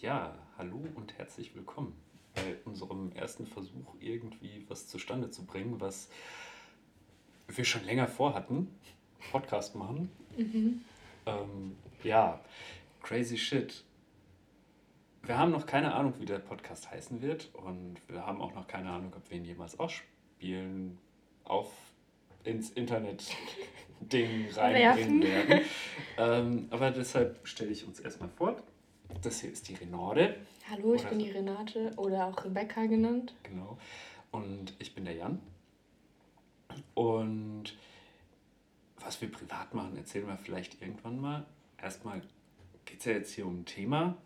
Ja, hallo und herzlich willkommen bei unserem ersten Versuch, irgendwie was zustande zu bringen, was wir schon länger vorhatten. Podcast machen. Mhm. Ähm, ja, crazy shit. Wir haben noch keine Ahnung, wie der Podcast heißen wird und wir haben auch noch keine Ahnung, ob wir ihn jemals ausspielen, auf ins Internet-Ding reinbringen werden. ähm, aber deshalb stelle ich uns erstmal vor. Das hier ist die Renate. Hallo, ich bin die Renate oder auch Rebecca genannt. Genau. Und ich bin der Jan. Und was wir privat machen, erzählen wir vielleicht irgendwann mal. Erstmal geht es ja jetzt hier um ein Thema.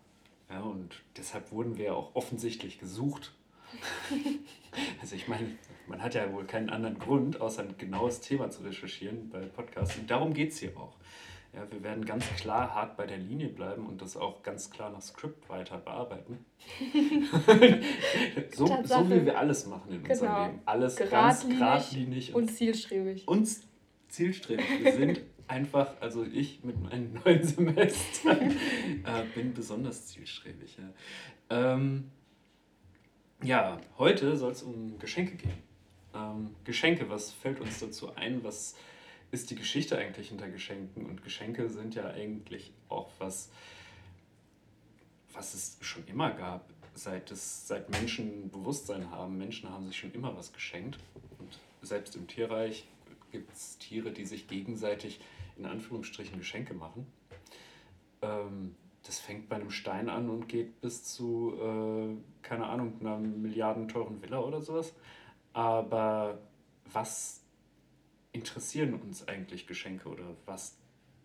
Ja, und deshalb wurden wir auch offensichtlich gesucht. also ich meine, man hat ja wohl keinen anderen Grund, außer ein genaues Thema zu recherchieren bei Podcasts. Und darum geht es hier auch. Ja, wir werden ganz klar hart bei der Linie bleiben und das auch ganz klar nach Skript weiter bearbeiten. so, so wie wir alles machen in unserem genau. Leben. Alles ganz geradlinig und, und zielstrebig. Und zielstrebig. Wir sind einfach, also ich mit meinen neuen Semestern äh, bin besonders zielstrebig. Ja, ähm, ja heute soll es um Geschenke gehen. Ähm, Geschenke, was fällt uns dazu ein? Was ist die Geschichte eigentlich hinter Geschenken? Und Geschenke sind ja eigentlich auch was, was es schon immer gab, seit, es, seit Menschen Bewusstsein haben. Menschen haben sich schon immer was geschenkt. Und selbst im Tierreich gibt es Tiere, die sich gegenseitig in Anführungsstrichen Geschenke machen. Ähm, das fängt bei einem Stein an und geht bis zu, äh, keine Ahnung, einer milliardenteuren Villa oder sowas. Aber was interessieren uns eigentlich Geschenke oder was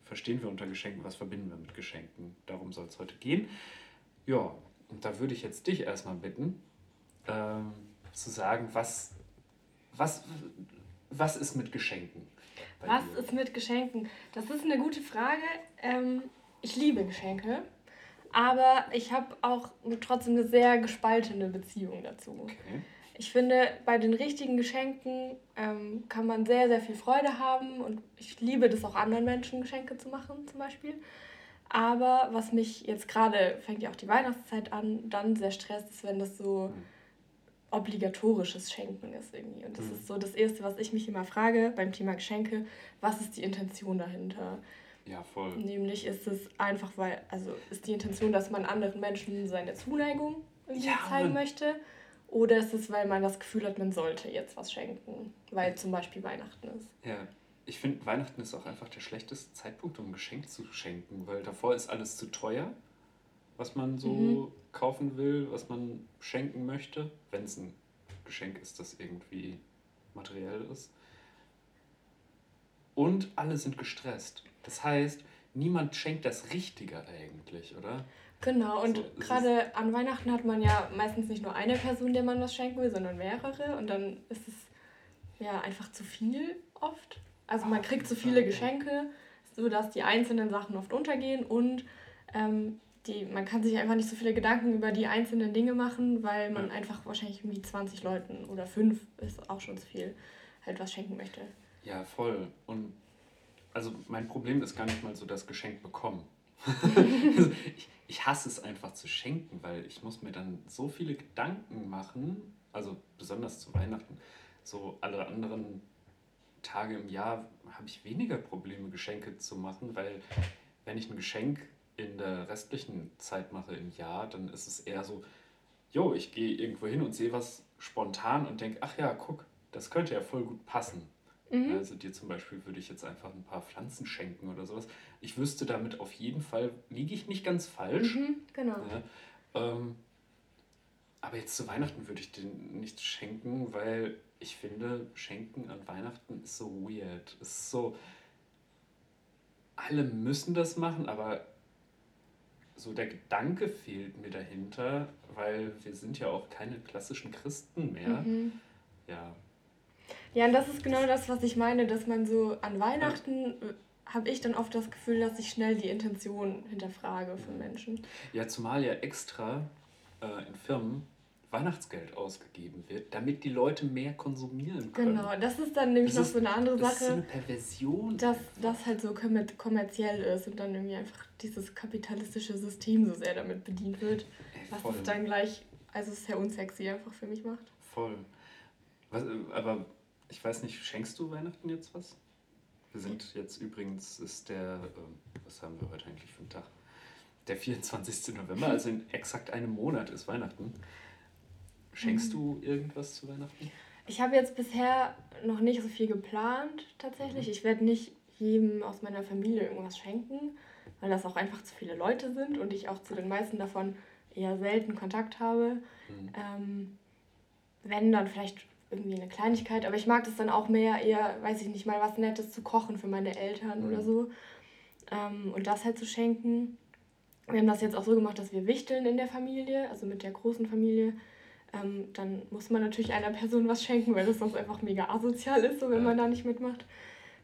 verstehen wir unter Geschenken, was verbinden wir mit Geschenken? Darum soll es heute gehen. Ja, und da würde ich jetzt dich erstmal bitten, ähm, zu sagen, was, was, was ist mit Geschenken? Was dir? ist mit Geschenken? Das ist eine gute Frage. Ähm, ich liebe Geschenke, aber ich habe auch trotzdem eine sehr gespaltene Beziehung dazu. Okay. Ich finde, bei den richtigen Geschenken ähm, kann man sehr, sehr viel Freude haben und ich liebe das auch anderen Menschen Geschenke zu machen zum Beispiel. Aber was mich jetzt gerade, fängt ja auch die Weihnachtszeit an, dann sehr stresst, ist, wenn das so obligatorisches Schenken ist irgendwie. Und das mhm. ist so das Erste, was ich mich immer frage beim Thema Geschenke, was ist die Intention dahinter? Ja, voll. Nämlich ist es einfach, weil, also ist die Intention, dass man anderen Menschen seine Zuneigung irgendwie ja, zeigen möchte oder ist es, weil man das Gefühl hat, man sollte jetzt was schenken, weil zum Beispiel Weihnachten ist? Ja, ich finde, Weihnachten ist auch einfach der schlechteste Zeitpunkt, um ein Geschenk zu schenken, weil davor ist alles zu teuer, was man so mhm. kaufen will, was man schenken möchte, wenn es ein Geschenk ist, das irgendwie materiell ist. Und alle sind gestresst. Das heißt, niemand schenkt das Richtige eigentlich, oder? Genau, und so, gerade an Weihnachten hat man ja meistens nicht nur eine Person, der man was schenken will, sondern mehrere. Und dann ist es ja einfach zu viel oft. Also man kriegt zu viele Geschenke, sodass die einzelnen Sachen oft untergehen und ähm, die, man kann sich einfach nicht so viele Gedanken über die einzelnen Dinge machen, weil man ja. einfach wahrscheinlich irgendwie 20 Leuten oder fünf ist auch schon zu viel, halt was schenken möchte. Ja, voll. Und also mein Problem ist gar nicht mal so das Geschenk bekommen. also ich, ich hasse es einfach zu schenken, weil ich muss mir dann so viele Gedanken machen, also besonders zu Weihnachten. So alle anderen Tage im Jahr habe ich weniger Probleme, Geschenke zu machen, weil wenn ich ein Geschenk in der restlichen Zeit mache im Jahr, dann ist es eher so, jo, ich gehe irgendwo hin und sehe was spontan und denke, ach ja, guck, das könnte ja voll gut passen. Mhm. Also dir zum Beispiel würde ich jetzt einfach ein paar Pflanzen schenken oder sowas. Ich wüsste damit auf jeden Fall, liege ich nicht ganz falsch. Mhm, genau. Ja, ähm, aber jetzt zu Weihnachten würde ich dir nichts schenken, weil ich finde, Schenken an Weihnachten ist so weird. Ist so. Alle müssen das machen, aber so der Gedanke fehlt mir dahinter, weil wir sind ja auch keine klassischen Christen mehr. Mhm. Ja, ja, und das ist genau das, was ich meine, dass man so an Weihnachten äh, habe ich dann oft das Gefühl, dass ich schnell die Intention hinterfrage von Menschen. Ja, zumal ja extra äh, in Firmen Weihnachtsgeld ausgegeben wird, damit die Leute mehr konsumieren können. Genau, das ist dann nämlich das noch so eine andere Sache. Das ist so eine Perversion. Dass das halt so kommerziell ist und dann irgendwie einfach dieses kapitalistische System so sehr damit bedient wird, Ey, was es dann gleich, also sehr unsexy einfach für mich macht. Voll. Was, aber ich weiß nicht, schenkst du Weihnachten jetzt was? Wir sind jetzt übrigens, ist der, äh, was haben wir heute eigentlich für einen Tag? Der 24. November, also in exakt einem Monat ist Weihnachten. Schenkst mhm. du irgendwas zu Weihnachten? Ich habe jetzt bisher noch nicht so viel geplant, tatsächlich. Mhm. Ich werde nicht jedem aus meiner Familie irgendwas schenken, weil das auch einfach zu viele Leute sind und ich auch zu den meisten davon eher selten Kontakt habe. Mhm. Ähm, wenn, dann vielleicht irgendwie eine Kleinigkeit, aber ich mag das dann auch mehr, eher, weiß ich nicht, mal was Nettes zu kochen für meine Eltern mhm. oder so. Ähm, und das halt zu schenken. Wir haben das jetzt auch so gemacht, dass wir wichteln in der Familie, also mit der großen Familie. Ähm, dann muss man natürlich einer Person was schenken, weil das sonst einfach mega asozial ist, so wenn man da nicht mitmacht.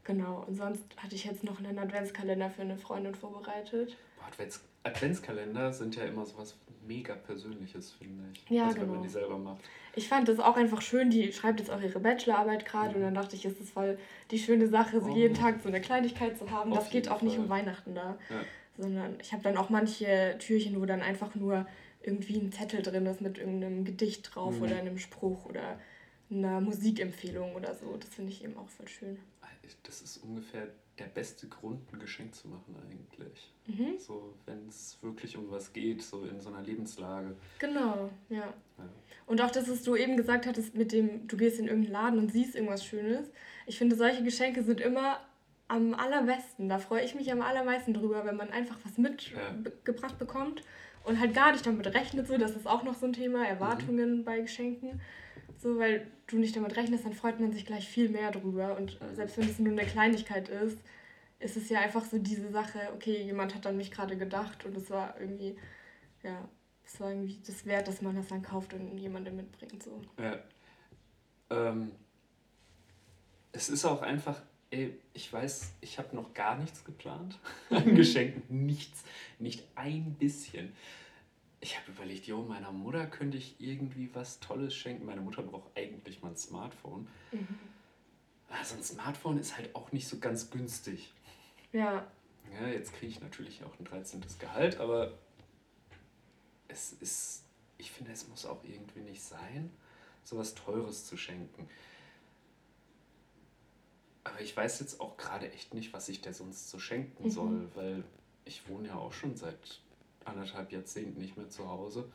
Genau, und sonst hatte ich jetzt noch einen Adventskalender für eine Freundin vorbereitet. Advents Adventskalender sind ja immer so was mega Persönliches, finde ich. Ja, also, genau. wenn man die selber macht. Ich fand das auch einfach schön. Die schreibt jetzt auch ihre Bachelorarbeit gerade mhm. und dann dachte ich, ist das voll die schöne Sache, so oh. jeden Tag so eine Kleinigkeit zu haben. Auf das geht auch Fall. nicht um Weihnachten da. Ja. Sondern ich habe dann auch manche Türchen, wo dann einfach nur irgendwie ein Zettel drin ist mit irgendeinem Gedicht drauf mhm. oder einem Spruch oder einer Musikempfehlung oder so. Das finde ich eben auch voll schön. Das ist ungefähr der beste Grund, ein Geschenk zu machen eigentlich. Mhm. So, wenn es wirklich um was geht, so in so einer Lebenslage. Genau, ja. ja. Und auch, dass es du eben gesagt hattest, mit dem, du gehst in irgendeinen Laden und siehst irgendwas Schönes. Ich finde, solche Geschenke sind immer am allerbesten. Da freue ich mich am allermeisten drüber, wenn man einfach was mitgebracht ja. bekommt und halt gar nicht damit rechnet. So, das ist auch noch so ein Thema, Erwartungen mhm. bei Geschenken. So, weil du nicht damit rechnest, dann freut man sich gleich viel mehr drüber. Und mhm. selbst wenn es nur eine Kleinigkeit ist, ist es ja einfach so diese Sache, okay, jemand hat an mich gerade gedacht und es war irgendwie, ja, es war irgendwie das wert, dass man das dann kauft und jemandem mitbringt. So. Ja. Ähm, es ist auch einfach, ey, ich weiß, ich habe noch gar nichts geplant an mhm. Geschenken, nichts, nicht ein bisschen. Ich habe überlegt, jo, meiner Mutter könnte ich irgendwie was Tolles schenken. Meine Mutter braucht eigentlich mal ein Smartphone. Mhm. Also ein Smartphone ist halt auch nicht so ganz günstig. Ja. Ja, jetzt kriege ich natürlich auch ein 13. Gehalt, aber es ist, ich finde, es muss auch irgendwie nicht sein, so was Teures zu schenken. Aber ich weiß jetzt auch gerade echt nicht, was ich der sonst so schenken mhm. soll, weil ich wohne ja auch schon seit anderthalb Jahrzehnten nicht mehr zu Hause.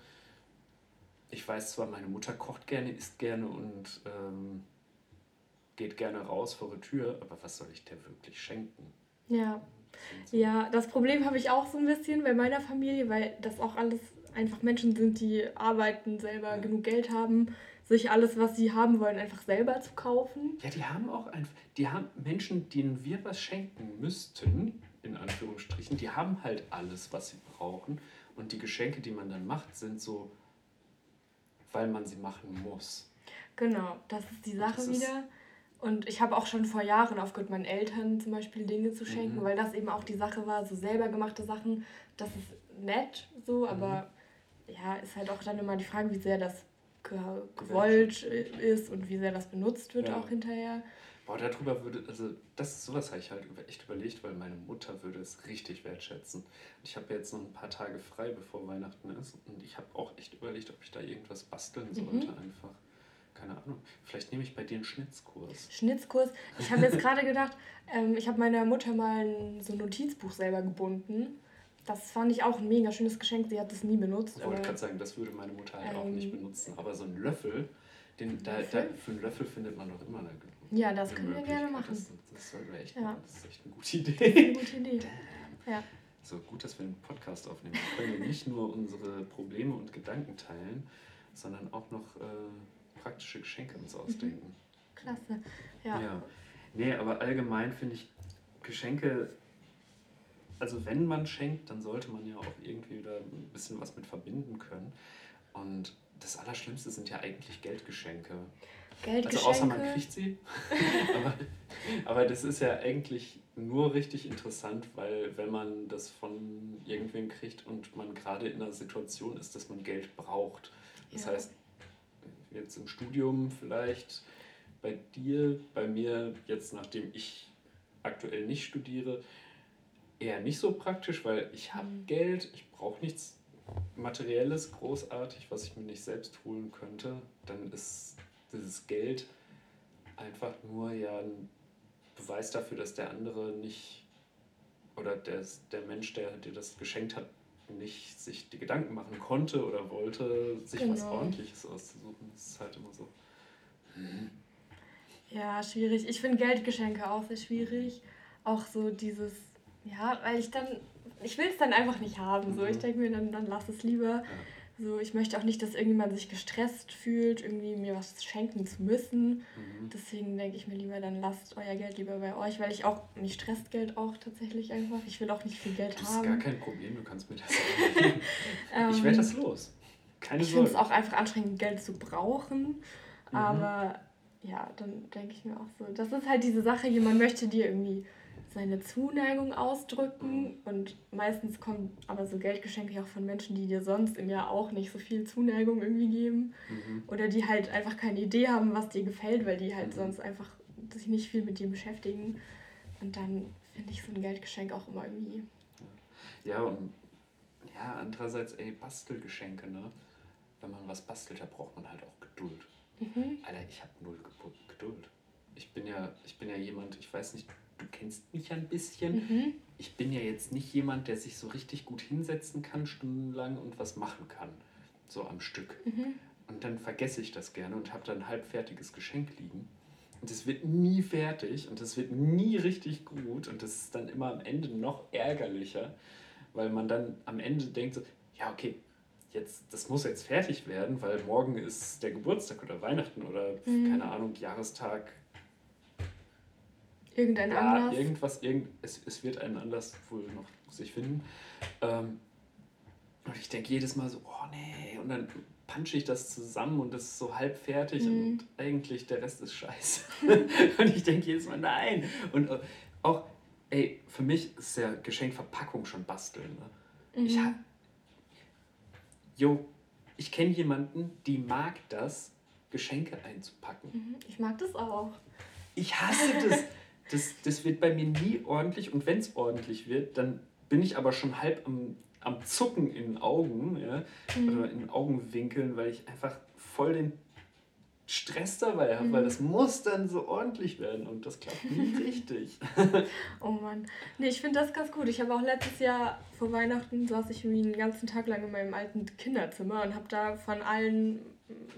Ich weiß zwar, meine Mutter kocht gerne, isst gerne und ähm, geht gerne raus vor die Tür, aber was soll ich der wirklich schenken? Ja. Ja, das Problem habe ich auch so ein bisschen bei meiner Familie, weil das auch alles einfach Menschen sind, die arbeiten, selber ja. genug Geld haben, sich alles, was sie haben wollen, einfach selber zu kaufen. Ja, die haben auch einfach, die haben Menschen, denen wir was schenken müssten, in Anführungsstrichen, die haben halt alles, was sie brauchen. Und die Geschenke, die man dann macht, sind so, weil man sie machen muss. Genau, das ist die Sache wieder. Und ich habe auch schon vor Jahren aufgehört, meinen Eltern zum Beispiel Dinge zu schenken, mhm. weil das eben auch die Sache war, so selber gemachte Sachen, das ist nett so, aber mhm. ja, ist halt auch dann immer die Frage, wie sehr das gewollt ist und wie sehr das benutzt wird ja. auch hinterher. Boah, darüber würde, also das sowas habe ich halt echt überlegt, weil meine Mutter würde es richtig wertschätzen. Ich habe jetzt noch ein paar Tage frei, bevor Weihnachten ist und ich habe auch echt überlegt, ob ich da irgendwas basteln mhm. sollte mhm. einfach keine Ahnung. Vielleicht nehme ich bei dir einen Schnitzkurs. Schnitzkurs. Ich habe jetzt gerade gedacht, ähm, ich habe meiner Mutter mal ein, so ein Notizbuch selber gebunden. Das fand ich auch ein mega schönes Geschenk. Sie hat das nie benutzt. Ich wollte gerade sagen, das würde meine Mutter halt ähm, auch nicht ähm, benutzen. Aber so ein Löffel, den, da, da, für einen Löffel findet man doch immer eine Ja, das können wir gerne machen. Das, das, echt, ja. das ist echt eine gute Idee. Das ist eine gute Idee. ja. So gut, dass wir einen Podcast aufnehmen. Wir können nicht nur unsere Probleme und Gedanken teilen, sondern auch noch äh, praktische Geschenke uns mhm. ausdenken. Klasse, ja. ja. Nee, aber allgemein finde ich Geschenke, also wenn man schenkt, dann sollte man ja auch irgendwie wieder ein bisschen was mit verbinden können. Und das Allerschlimmste sind ja eigentlich Geldgeschenke. Geldgeschenke. Also außer man kriegt sie. aber, aber das ist ja eigentlich nur richtig interessant, weil wenn man das von irgendwem kriegt und man gerade in einer Situation ist, dass man Geld braucht. Das ja. heißt, jetzt im Studium vielleicht bei dir, bei mir jetzt, nachdem ich aktuell nicht studiere, eher nicht so praktisch, weil ich habe mhm. Geld, ich brauche nichts Materielles großartig, was ich mir nicht selbst holen könnte. Dann ist dieses Geld einfach nur ja ein Beweis dafür, dass der andere nicht oder der, der Mensch, der dir das geschenkt hat, nicht sich die Gedanken machen konnte oder wollte, sich genau. was Ordentliches auszusuchen. Das ist halt immer so. Hm. Ja, schwierig. Ich finde Geldgeschenke auch sehr schwierig. Auch so dieses, ja, weil ich dann, ich will es dann einfach nicht haben. So, ich mhm. denke mir dann, dann lass es lieber. Ja. So, ich möchte auch nicht, dass irgendjemand sich gestresst fühlt, irgendwie mir was schenken zu müssen. Mhm. Deswegen denke ich mir lieber, dann lasst euer Geld lieber bei euch, weil ich auch, mich stresst Geld auch tatsächlich einfach. Ich will auch nicht viel Geld das haben. Das ist gar kein Problem, du kannst mir das sagen. ich werde das los. Keine ich finde es auch einfach anstrengend, Geld zu brauchen. Mhm. Aber ja, dann denke ich mir auch so, das ist halt diese Sache, jemand möchte dir irgendwie seine Zuneigung ausdrücken und meistens kommen aber so Geldgeschenke auch von Menschen, die dir sonst im Jahr auch nicht so viel Zuneigung irgendwie geben mhm. oder die halt einfach keine Idee haben, was dir gefällt, weil die halt mhm. sonst einfach sich nicht viel mit dir beschäftigen und dann finde ich so ein Geldgeschenk auch immer irgendwie. Ja, und ja, andererseits, ey, Bastelgeschenke, ne? Wenn man was bastelt, da braucht man halt auch Geduld. Mhm. Alter, ich habe null Geduld. Ich bin ja, ich bin ja jemand, ich weiß nicht, du kennst mich ein bisschen. Mhm. Ich bin ja jetzt nicht jemand, der sich so richtig gut hinsetzen kann, stundenlang und was machen kann. So am Stück. Mhm. Und dann vergesse ich das gerne und habe dann ein halbfertiges Geschenk liegen. Und es wird nie fertig und es wird nie richtig gut und das ist dann immer am Ende noch ärgerlicher, weil man dann am Ende denkt so, ja okay, jetzt, das muss jetzt fertig werden, weil morgen ist der Geburtstag oder Weihnachten oder mhm. keine Ahnung, Jahrestag Irgendein ja, Anlass? irgendwas, irgend, es, es wird einen Anlass wohl noch sich finden. Ähm, und ich denke jedes Mal so, oh nee, und dann punche ich das zusammen und das ist so halb fertig mhm. und eigentlich der Rest ist scheiße. und ich denke jedes Mal, nein. Und äh, auch, ey, für mich ist ja Geschenkverpackung schon basteln. Ne? Mhm. Ich hab, jo, ich kenne jemanden, die mag das, Geschenke einzupacken. Mhm. Ich mag das auch. Ich hasse das das, das wird bei mir nie ordentlich und wenn es ordentlich wird, dann bin ich aber schon halb am, am Zucken in den Augen ja, mhm. oder in Augenwinkeln, weil ich einfach voll den Stress dabei habe, mhm. weil das muss dann so ordentlich werden und das klappt nie richtig. oh Mann. Nee, ich finde das ganz gut. Ich habe auch letztes Jahr vor Weihnachten saß ich irgendwie einen ganzen Tag lang in meinem alten Kinderzimmer und habe da von allen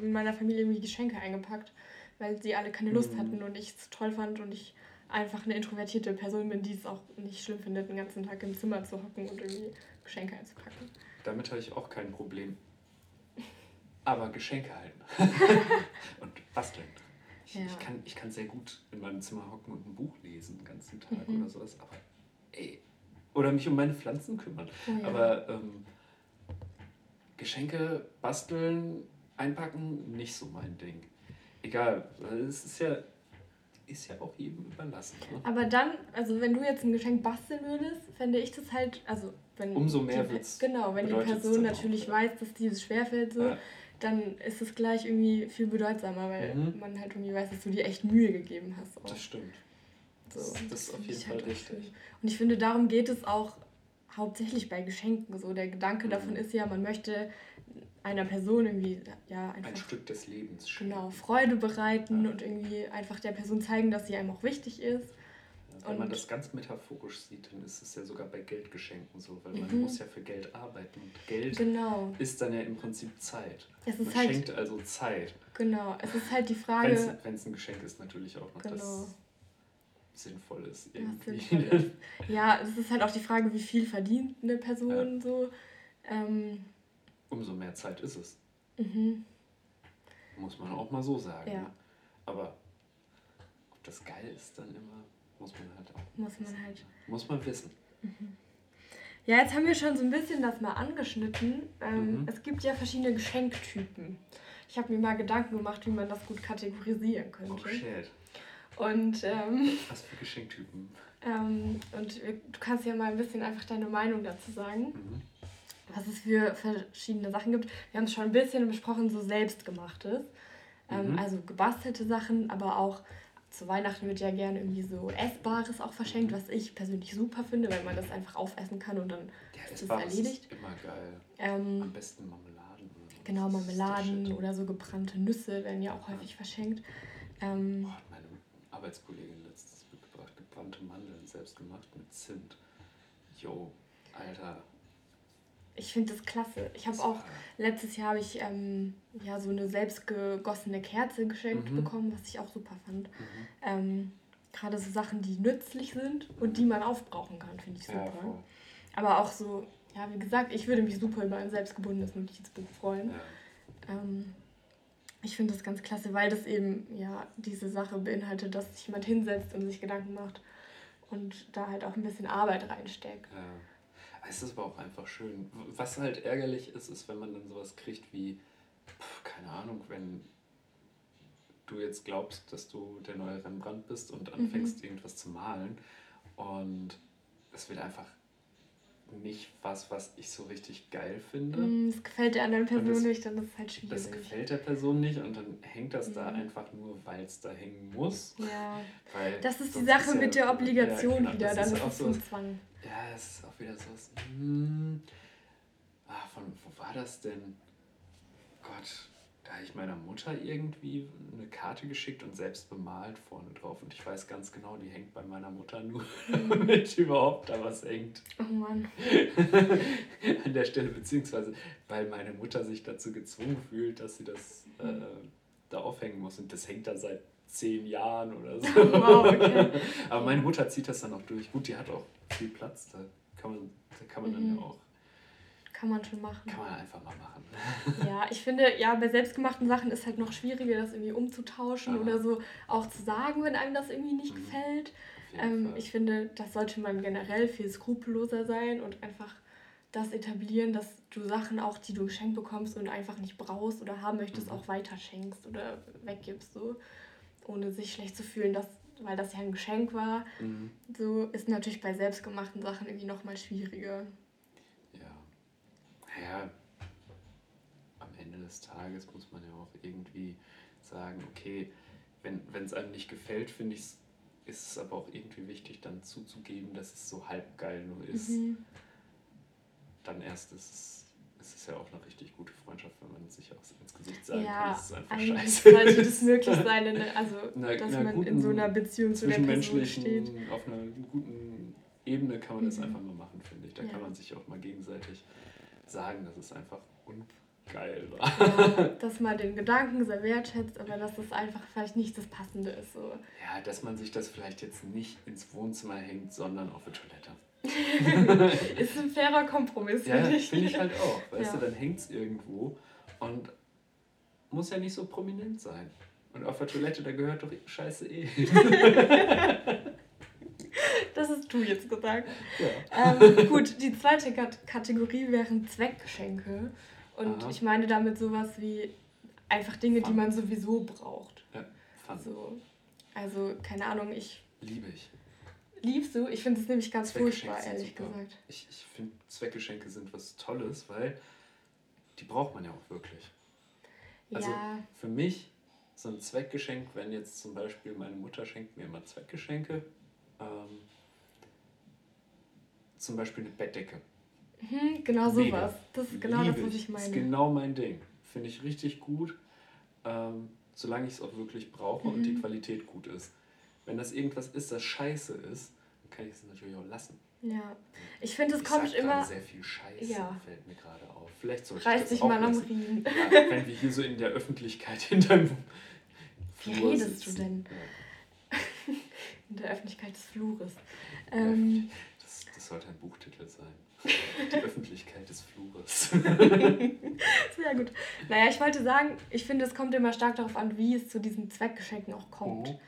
in meiner Familie irgendwie Geschenke eingepackt, weil sie alle keine Lust mhm. hatten und ich es toll fand und ich einfach eine introvertierte Person bin, die es auch nicht schlimm findet, den ganzen Tag im Zimmer zu hocken und irgendwie Geschenke einzupacken. Damit habe ich auch kein Problem. Aber Geschenke halten. und basteln. Ich, ja. ich, kann, ich kann sehr gut in meinem Zimmer hocken und ein Buch lesen den ganzen Tag mhm. oder sowas. Aber ey. Oder mich um meine Pflanzen kümmern. Oh, ja. Aber ähm, Geschenke basteln, einpacken, nicht so mein Ding. Egal, es ist ja ist ja auch jedem überlassen. Ne? Aber dann, also wenn du jetzt ein Geschenk basteln würdest, fände ich das halt, also wenn Umso mehr wird es. Genau, wenn die Person natürlich auch, weiß, dass dieses schwerfällt, so, ja. dann ist es gleich irgendwie viel bedeutsamer, weil mhm. man halt irgendwie weiß, dass du dir echt Mühe gegeben hast. Auch. Das stimmt. So, das, das ist auf jeden Fall halt richtig. Und ich finde, darum geht es auch hauptsächlich bei Geschenken. So der Gedanke mhm. davon ist ja, man möchte einer Person irgendwie ja einfach ein Stück des Lebens schenken. genau Freude bereiten ja. und irgendwie einfach der Person zeigen, dass sie einem auch wichtig ist. Ja, wenn und man das ganz metaphorisch sieht, dann ist es ja sogar bei Geldgeschenken so, weil man mhm. muss ja für Geld arbeiten und Geld genau. ist dann ja im Prinzip Zeit. Es ist man halt, schenkt also Zeit. Genau, es ist halt die Frage. Wenn es ein Geschenk ist, natürlich auch noch genau. das sinnvoll ist irgendwie. Ja, es ist halt auch die Frage, wie viel verdient eine Person ja. so. Ähm, umso mehr Zeit ist es. Mhm. Muss man auch mal so sagen. Ja. Aber ob das geil ist dann immer, muss man halt auch. Muss man halt. Muss man wissen. Mhm. Ja, jetzt haben wir schon so ein bisschen das mal angeschnitten. Ähm, mhm. Es gibt ja verschiedene Geschenktypen. Ich habe mir mal Gedanken gemacht, wie man das gut kategorisieren könnte. Oh shit. Und, ähm, Was für Geschenktypen? Ähm, und du kannst ja mal ein bisschen einfach deine Meinung dazu sagen. Mhm was es für verschiedene Sachen gibt. Wir haben es schon ein bisschen besprochen, so selbstgemachtes. Ähm, mhm. Also gebastelte Sachen, aber auch zu Weihnachten wird ja gerne irgendwie so Essbares auch verschenkt, was ich persönlich super finde, weil man das einfach aufessen kann und dann ja, ist es erledigt. Ist immer geil. Ähm, Am besten Marmeladen. Oder. Genau, Marmeladen oder so gebrannte Nüsse werden ja auch häufig ja. verschenkt. Ähm, oh, meine Arbeitskollegin letztes mitgebracht, gebrannte Mandeln, selbst gemacht mit Zimt. Jo, Alter, ich finde das klasse. Ich habe auch, letztes Jahr habe ich ähm, ja, so eine selbstgegossene Kerze geschenkt mhm. bekommen, was ich auch super fand. Mhm. Ähm, Gerade so Sachen, die nützlich sind und die man aufbrauchen kann, finde ich super. Ja, Aber auch so, ja, wie gesagt, ich würde mich super über ein selbstgebundenes Notizbuch freuen. Ja. Ähm, ich finde das ganz klasse, weil das eben ja diese Sache beinhaltet, dass sich jemand hinsetzt und sich Gedanken macht und da halt auch ein bisschen Arbeit reinsteckt. Ja. Es ist aber auch einfach schön. Was halt ärgerlich ist, ist, wenn man dann sowas kriegt wie, keine Ahnung, wenn du jetzt glaubst, dass du der neue Rembrandt bist und anfängst, mhm. irgendwas zu malen und es wird einfach nicht was, was ich so richtig geil finde. Mm, es gefällt der anderen Person das, nicht, dann ist es halt schwierig. Das gefällt der Person nicht und dann hängt das mhm. da einfach nur, weil es da hängen muss. Ja. Weil das ist die Sache ist mit ja, der Obligation ja, wieder, dann ist es so ein Zwang. Ja, es ist auch wieder so. Hm, ah, von wo war das denn? Gott, da habe ich meiner Mutter irgendwie eine Karte geschickt und selbst bemalt vorne drauf. Und ich weiß ganz genau, die hängt bei meiner Mutter nur, damit überhaupt da was hängt. Oh Mann. An der Stelle, beziehungsweise weil meine Mutter sich dazu gezwungen fühlt, dass sie das äh, da aufhängen muss. Und das hängt da seit zehn Jahren oder so. Wow, okay. Aber meine Mutter zieht das dann auch durch. Gut, die hat auch viel Platz, da kann man, da kann man mhm. dann ja auch kann man schon machen. Kann man einfach mal machen. ja, ich finde, ja, bei selbstgemachten Sachen ist halt noch schwieriger, das irgendwie umzutauschen Aha. oder so auch zu sagen, wenn einem das irgendwie nicht mhm. gefällt. Ähm, ich finde, das sollte man generell viel skrupelloser sein und einfach das etablieren, dass du Sachen auch, die du geschenkt bekommst und einfach nicht brauchst oder haben möchtest, mhm. auch weiterschenkst oder weggibst, so ohne sich schlecht zu fühlen, dass, weil das ja ein Geschenk war. Mhm. So ist natürlich bei selbstgemachten Sachen irgendwie nochmal schwieriger naja, am Ende des Tages muss man ja auch irgendwie sagen, okay, wenn es einem nicht gefällt, finde ich, ist es aber auch irgendwie wichtig, dann zuzugeben, dass es so halb geil nur ist. Mhm. Dann erst ist es, ist es ja auch eine richtig gute Freundschaft, wenn man sich auch ins Gesicht sagen ja, kann, es ist einfach scheiße. sollte das möglich sein, in, also na, dass na, man in so einer Beziehung zu der Person steht. Auf einer guten Ebene kann man mhm. das einfach mal machen, finde ich. Da ja. kann man sich auch mal gegenseitig sagen, dass es einfach ungeil war. Ja, dass man den Gedanken sehr wertschätzt, aber dass das einfach vielleicht nicht das Passende ist. So. Ja, dass man sich das vielleicht jetzt nicht ins Wohnzimmer hängt, sondern auf der Toilette. ist ein fairer Kompromiss, ja, finde ich. Finde ich halt auch. Weißt ja. du, dann hängt es irgendwo und muss ja nicht so prominent sein. Und auf der Toilette, da gehört doch Scheiße eh. Das hast du jetzt gesagt. Ja. Ähm, gut, die zweite Kategorie wären Zweckgeschenke. Und Aha. ich meine damit sowas wie einfach Dinge, Fun. die man sowieso braucht. Ja, Fun. So, also, keine Ahnung, ich. Liebe ich. Liebst du? Ich finde es nämlich ganz furchtbar, ehrlich super. gesagt. Ich, ich finde, Zweckgeschenke sind was Tolles, weil die braucht man ja auch wirklich. Also ja. für mich so ein Zweckgeschenk, wenn jetzt zum Beispiel meine Mutter schenkt mir immer Zweckgeschenke, ähm, zum Beispiel eine Bettdecke. Mhm, genau sowas. Das ist genau Liebe das, was ich meine. Das ist genau mein Ding. Finde ich richtig gut, ähm, solange ich es auch wirklich brauche mhm. und die mhm. Qualität gut ist. Wenn das irgendwas ist, das scheiße ist, dann kann ich es natürlich auch lassen. Ja, ich finde, es kommt immer. sehr viel Scheiße, ja. fällt mir gerade auf. Vielleicht sollte Reiß ich das dich auch mal am Riemen. Ja, wenn wir hier so in der Öffentlichkeit hinterm. Wie redest sitzen. du denn? Ja. in der Öffentlichkeit des Flures. Ähm, das sollte ein Buchtitel sein. Die Öffentlichkeit des Flures. Sehr gut. Naja, ich wollte sagen, ich finde, es kommt immer stark darauf an, wie es zu diesen Zweckgeschenken auch kommt. Oh.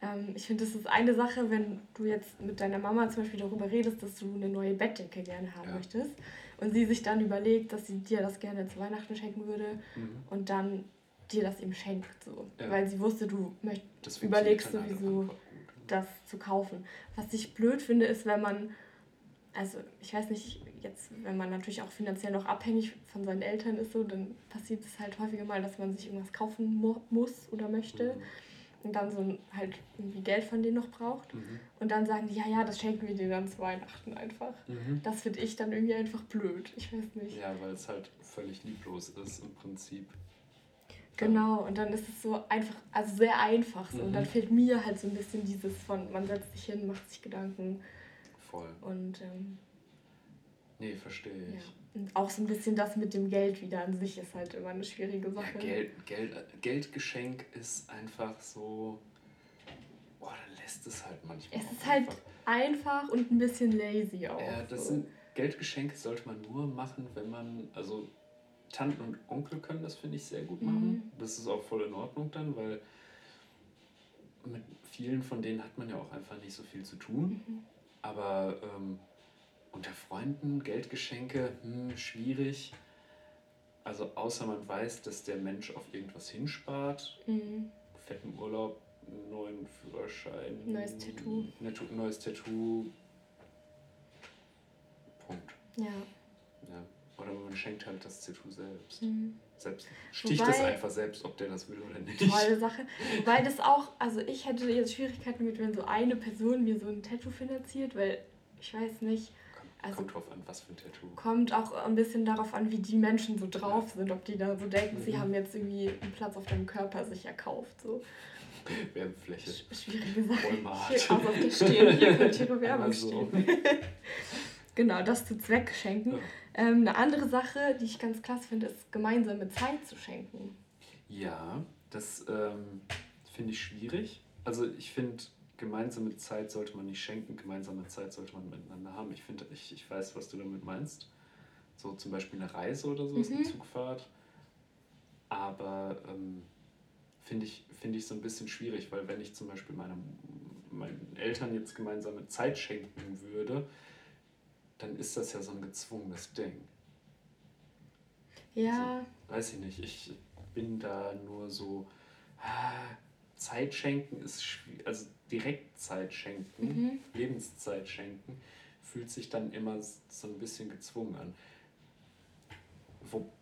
Ähm, ich finde, das ist eine Sache, wenn du jetzt mit deiner Mama zum Beispiel darüber redest, dass du eine neue Bettdecke gerne haben ja. möchtest und sie sich dann überlegt, dass sie dir das gerne zu Weihnachten schenken würde mhm. und dann dir das eben schenkt. So. Ja. Weil sie wusste, du möcht, überlegst sowieso, das zu kaufen. Was ich blöd finde, ist, wenn man also ich weiß nicht, jetzt, wenn man natürlich auch finanziell noch abhängig von seinen Eltern ist, so, dann passiert es halt häufiger mal, dass man sich irgendwas kaufen mu muss oder möchte. Mhm. Und dann so halt irgendwie Geld von denen noch braucht. Mhm. Und dann sagen die, ja, ja, das schenken wir dir dann zu Weihnachten einfach. Mhm. Das finde ich dann irgendwie einfach blöd. Ich weiß nicht. Ja, weil es halt völlig lieblos ist im Prinzip. Genau, und dann ist es so einfach, also sehr einfach so. Mhm. Und dann mhm. fehlt mir halt so ein bisschen dieses von, man setzt sich hin, macht sich Gedanken. Voll. Und ähm, nee, verstehe ich. Ja. Und auch so ein bisschen das mit dem Geld wieder an sich ist halt immer eine schwierige Sache. Ja, Geld, Geld, Geldgeschenk ist einfach so. Boah, da lässt es halt manchmal. Es ist halt einfach und ein bisschen lazy auch. Ja, das so. sind Geldgeschenke sollte man nur machen, wenn man, also Tanten und Onkel können das, finde ich, sehr gut machen. Mhm. Das ist auch voll in Ordnung dann, weil mit vielen von denen hat man ja auch einfach nicht so viel zu tun. Mhm. Aber ähm, unter Freunden Geldgeschenke, hm, schwierig. Also außer man weiß, dass der Mensch auf irgendwas hinspart. Mhm. Fetten Urlaub, neuen Führerschein. Neues Tattoo. Neues Tattoo. Punkt. Ja. ja. Oder man schenkt halt das Tattoo selbst. Mhm. Selbst sticht es einfach selbst, ob der das will oder nicht. Tolle Sache. Wobei das auch, also ich hätte jetzt Schwierigkeiten mit, wenn so eine Person mir so ein Tattoo finanziert, weil ich weiß nicht. Also kommt drauf an, was für ein Tattoo. Kommt auch ein bisschen darauf an, wie die Menschen so drauf sind. Ob die da so denken, mhm. sie haben jetzt irgendwie einen Platz auf dem Körper sich erkauft. So. Werbefläche. Schwierige Sache. Walmart. Also auf der Stirn, hier könnte ihre Werbung stehen. genau, das zu Zweckgeschenken. Ja. Ähm, eine andere Sache, die ich ganz klasse finde, ist gemeinsame Zeit zu schenken. Ja, das ähm, finde ich schwierig. Also ich finde, gemeinsame Zeit sollte man nicht schenken, gemeinsame Zeit sollte man miteinander haben. Ich finde, ich, ich weiß, was du damit meinst. So zum Beispiel eine Reise oder so, mhm. eine Zugfahrt. Aber ähm, finde ich, find ich so ein bisschen schwierig, weil wenn ich zum Beispiel meine, meinen Eltern jetzt gemeinsame Zeit schenken würde, dann ist das ja so ein gezwungenes Ding. Ja. Also, weiß ich nicht, ich bin da nur so, ah, Zeit schenken ist schwierig, also direkt Zeit schenken, mhm. Lebenszeit schenken, fühlt sich dann immer so ein bisschen gezwungen an.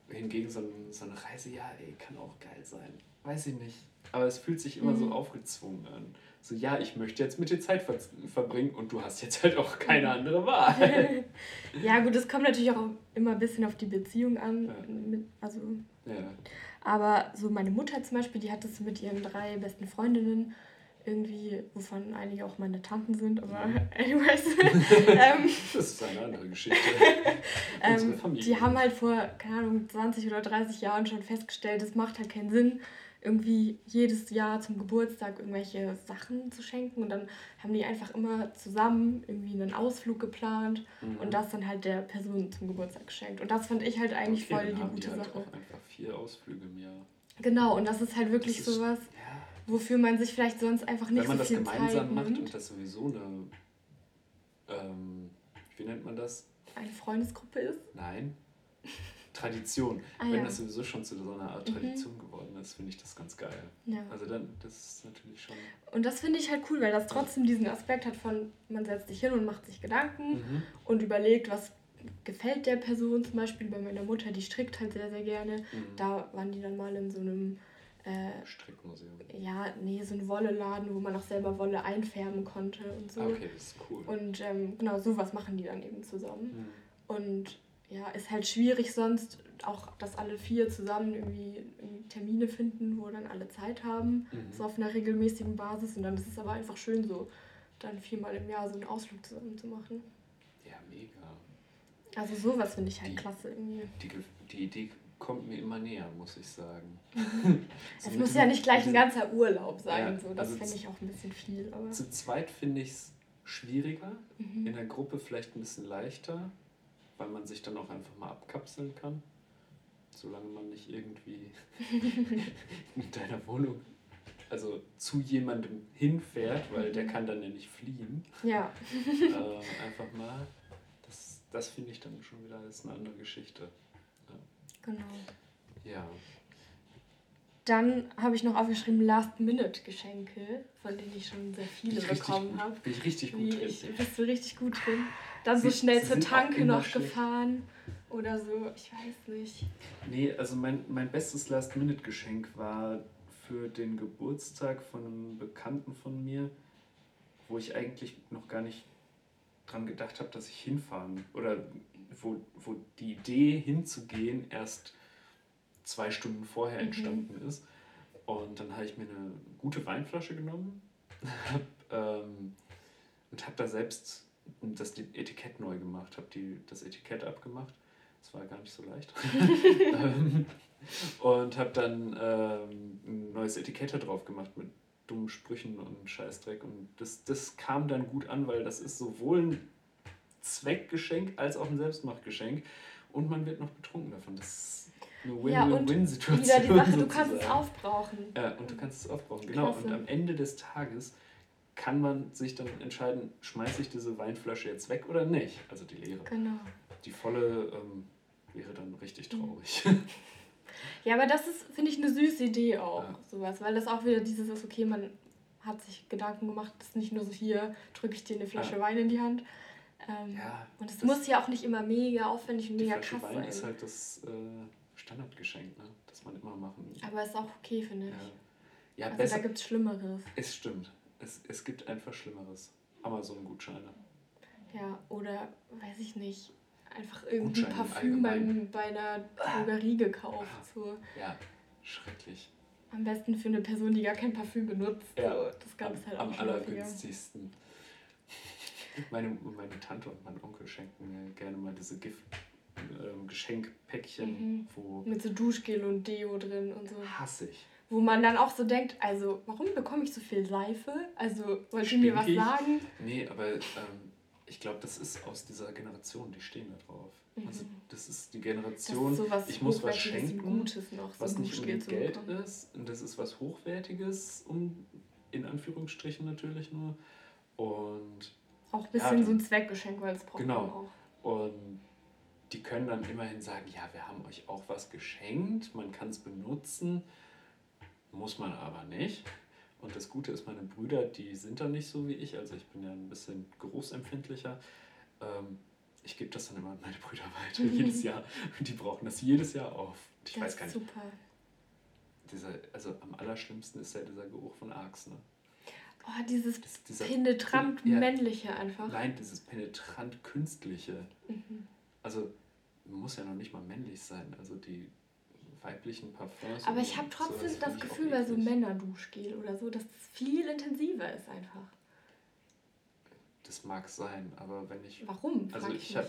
Wohingegen so, ein, so eine Reise, ja, ey, kann auch geil sein. Weiß ich nicht. Aber es fühlt sich immer mhm. so aufgezwungen an. So, ja, ich möchte jetzt mit dir Zeit ver verbringen und du hast jetzt halt auch keine andere Wahl. ja, gut, es kommt natürlich auch immer ein bisschen auf die Beziehung an. Ja. Also, ja. Aber so meine Mutter zum Beispiel, die hat das mit ihren drei besten Freundinnen irgendwie, wovon einige auch meine Tanten sind, aber mhm. anyways. ähm, das ist eine andere Geschichte. ähm, die haben halt vor, keine Ahnung, 20 oder 30 Jahren schon festgestellt, es macht halt keinen Sinn, irgendwie jedes Jahr zum Geburtstag irgendwelche Sachen zu schenken. Und dann haben die einfach immer zusammen irgendwie einen Ausflug geplant mhm. und das dann halt der Person zum Geburtstag geschenkt. Und das fand ich halt eigentlich okay, voll die gute die halt Sache. Auch einfach vier Ausflüge im Jahr. Genau, und das ist halt wirklich ist, sowas, ja. wofür man sich vielleicht sonst einfach nicht so viel Zeit Wenn man das gemeinsam macht und das sowieso eine, ähm, wie nennt man das? Eine Freundesgruppe ist? Nein. Tradition. Ah, Wenn ja. das sowieso schon zu so einer Art mhm. Tradition mhm. geworden ist, finde ich das ganz geil. Ja. Also dann, das ist natürlich schon. Und das finde ich halt cool, weil das trotzdem diesen Aspekt hat von, man setzt sich hin und macht sich Gedanken mhm. und überlegt, was gefällt der Person. Zum Beispiel bei meiner Mutter, die strickt halt sehr, sehr gerne. Mhm. Da waren die dann mal in so einem äh, Strickmuseum. Ja, nee, so ein Wolleladen, wo man auch selber Wolle einfärben konnte und so. Okay, das ist cool. Und ähm, genau, sowas machen die dann eben zusammen. Mhm. Und ja, ist halt schwierig sonst auch, dass alle vier zusammen irgendwie Termine finden, wo dann alle Zeit haben, mhm. so auf einer regelmäßigen Basis. Und dann ist es aber einfach schön, so dann viermal im Jahr so einen Ausflug zusammen zu machen. Ja, mega. Also sowas finde ich halt die, klasse irgendwie. Die, die Idee kommt mir immer näher, muss ich sagen. Mhm. es muss ja nicht gleich ein ganzer Urlaub sein, ja, so. das also fände ich auch ein bisschen viel. Aber zu zweit finde ich es schwieriger, mhm. in der Gruppe vielleicht ein bisschen leichter weil man sich dann auch einfach mal abkapseln kann. Solange man nicht irgendwie in deiner Wohnung, also zu jemandem hinfährt, weil der kann dann ja nicht fliehen. Ja. äh, einfach mal. Das, das finde ich dann schon wieder ist eine andere Geschichte. Ja. Genau. Ja. Dann habe ich noch aufgeschrieben Last-Minute-Geschenke, von denen ich schon sehr viele bekommen habe. Bin ich richtig gut drin. Ich, bist du richtig gut drin. Dann so schnell zur Tanke noch schlecht. gefahren oder so, ich weiß nicht. Nee, also mein, mein bestes Last-Minute-Geschenk war für den Geburtstag von einem Bekannten von mir, wo ich eigentlich noch gar nicht dran gedacht habe, dass ich hinfahren oder wo, wo die Idee hinzugehen erst zwei Stunden vorher mhm. entstanden mhm. ist. Und dann habe ich mir eine gute Weinflasche genommen hab, ähm, und habe da selbst das Etikett neu gemacht, habe das Etikett abgemacht. Das war gar nicht so leicht. Ähm, und habe dann ähm, ein neues Etikett drauf gemacht mit dummen Sprüchen und Scheißdreck. Und das, das kam dann gut an, weil das ist sowohl ein Zweckgeschenk als auch ein Selbstmachtgeschenk. Und man wird noch betrunken davon. Das ist eine Win-Win-Win-Situation. Ja, wieder die Sache, du kannst es aufbrauchen. Ja, und du kannst es aufbrauchen, genau. Klasse. Und am Ende des Tages kann man sich dann entscheiden, schmeiße ich diese Weinflasche jetzt weg oder nicht. Also die leere. Genau. Die volle ähm, wäre dann richtig mhm. traurig. Ja, aber das ist, finde ich, eine süße Idee auch, ja. sowas, weil das auch wieder dieses ist, okay, man hat sich Gedanken gemacht, das ist nicht nur so hier, drücke ich dir eine Flasche ja. Wein in die Hand. Ähm, ja, und es muss ja auch nicht immer mega aufwendig und mega krass Wein sein. ist halt das äh, Standardgeschenk, ne? das man immer machen Aber ist auch okay, finde ich. Ja, ja also besser, da gibt es Schlimmeres. Es stimmt. Es, es gibt einfach Schlimmeres. Amazon-Gutscheine. Ja, oder weiß ich nicht, einfach irgendwie Parfüm bei, bei einer Drogerie gekauft. So. Ja, schrecklich. Am besten für eine Person, die gar kein Parfüm benutzt. Ja, so. das Ganze halt am, auch am allergünstigsten. Meine, meine Tante und mein Onkel schenken mir gerne mal diese Gift, ähm, Geschenkpäckchen, mhm. wo. Mit so Duschgel und Deo drin und so. Hasse ich. Wo man dann auch so denkt, also warum bekomme ich so viel Seife? Also wollt ihr mir was sagen? Nee, aber ähm, ich glaube, das ist aus dieser Generation, die stehen da drauf. Mhm. Also das ist die Generation, ist so ich muss was schenken, Gutes noch, so was nicht unbedingt Geld ist. Und das ist was Hochwertiges, um in Anführungsstrichen natürlich nur. Und auch ein bisschen ja, so ein Zweckgeschenk, weil es braucht genau. man auch. Und die können dann immerhin sagen, ja, wir haben euch auch was geschenkt, man kann es benutzen, muss man aber nicht. Und das Gute ist, meine Brüder, die sind dann nicht so wie ich, also ich bin ja ein bisschen geruchsempfindlicher. Ähm, ich gebe das dann immer an meine Brüder weiter, mhm. jedes Jahr. Und die brauchen das jedes Jahr auf. Ich das weiß gar nicht. Super. Dieser, also am allerschlimmsten ist ja dieser Geruch von Arx, ne? Oh, dieses das, penetrant männliche einfach. Nein, dieses penetrant künstliche. Mhm. Also muss ja noch nicht mal männlich sein. Also die weiblichen Parfums. Aber ich habe trotzdem so, das, das Gefühl bei so Männerduschgel oder so, dass es viel intensiver ist einfach. Das mag sein, aber wenn ich. Warum? Also ich, ich habe.